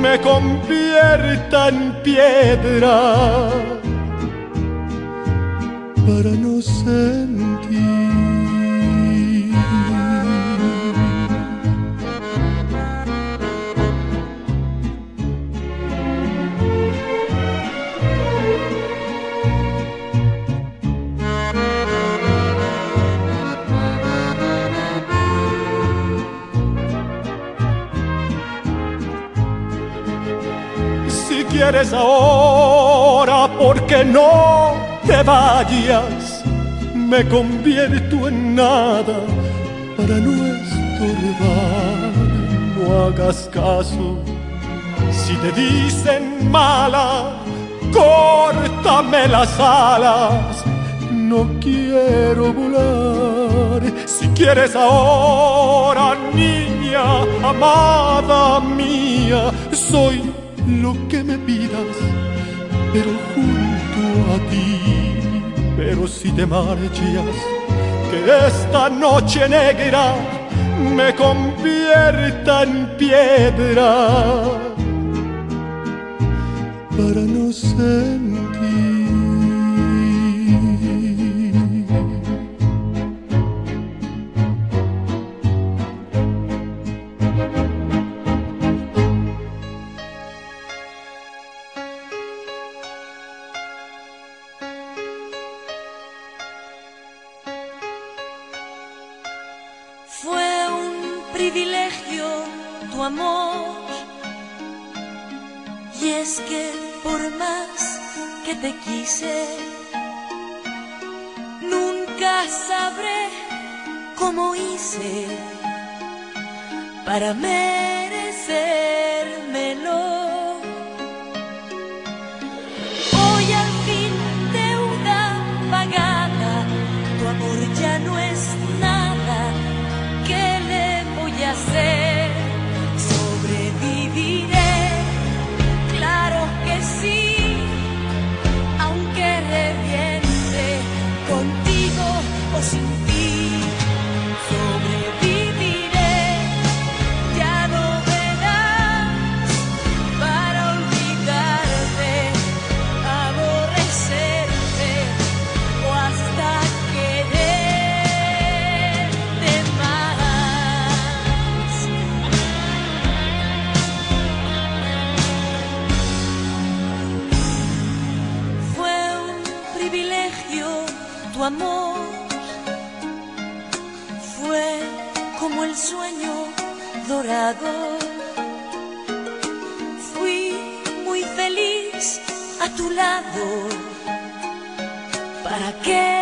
Speaker 11: me convierta en piedra para no sentir. Quieres ahora, ¿por qué no te vayas? Me convierto en nada para no estorbar. No hagas caso si te dicen mala, córtame las alas. No quiero volar. Si quieres ahora, niña, amada mía, soy lo que me pidas, pero junto a ti. Pero si te marchas, que esta noche negra me convierta en piedra para no sentir.
Speaker 10: Tu amor, fue como el sueño dorado. Fui muy feliz a tu lado, ¿para qué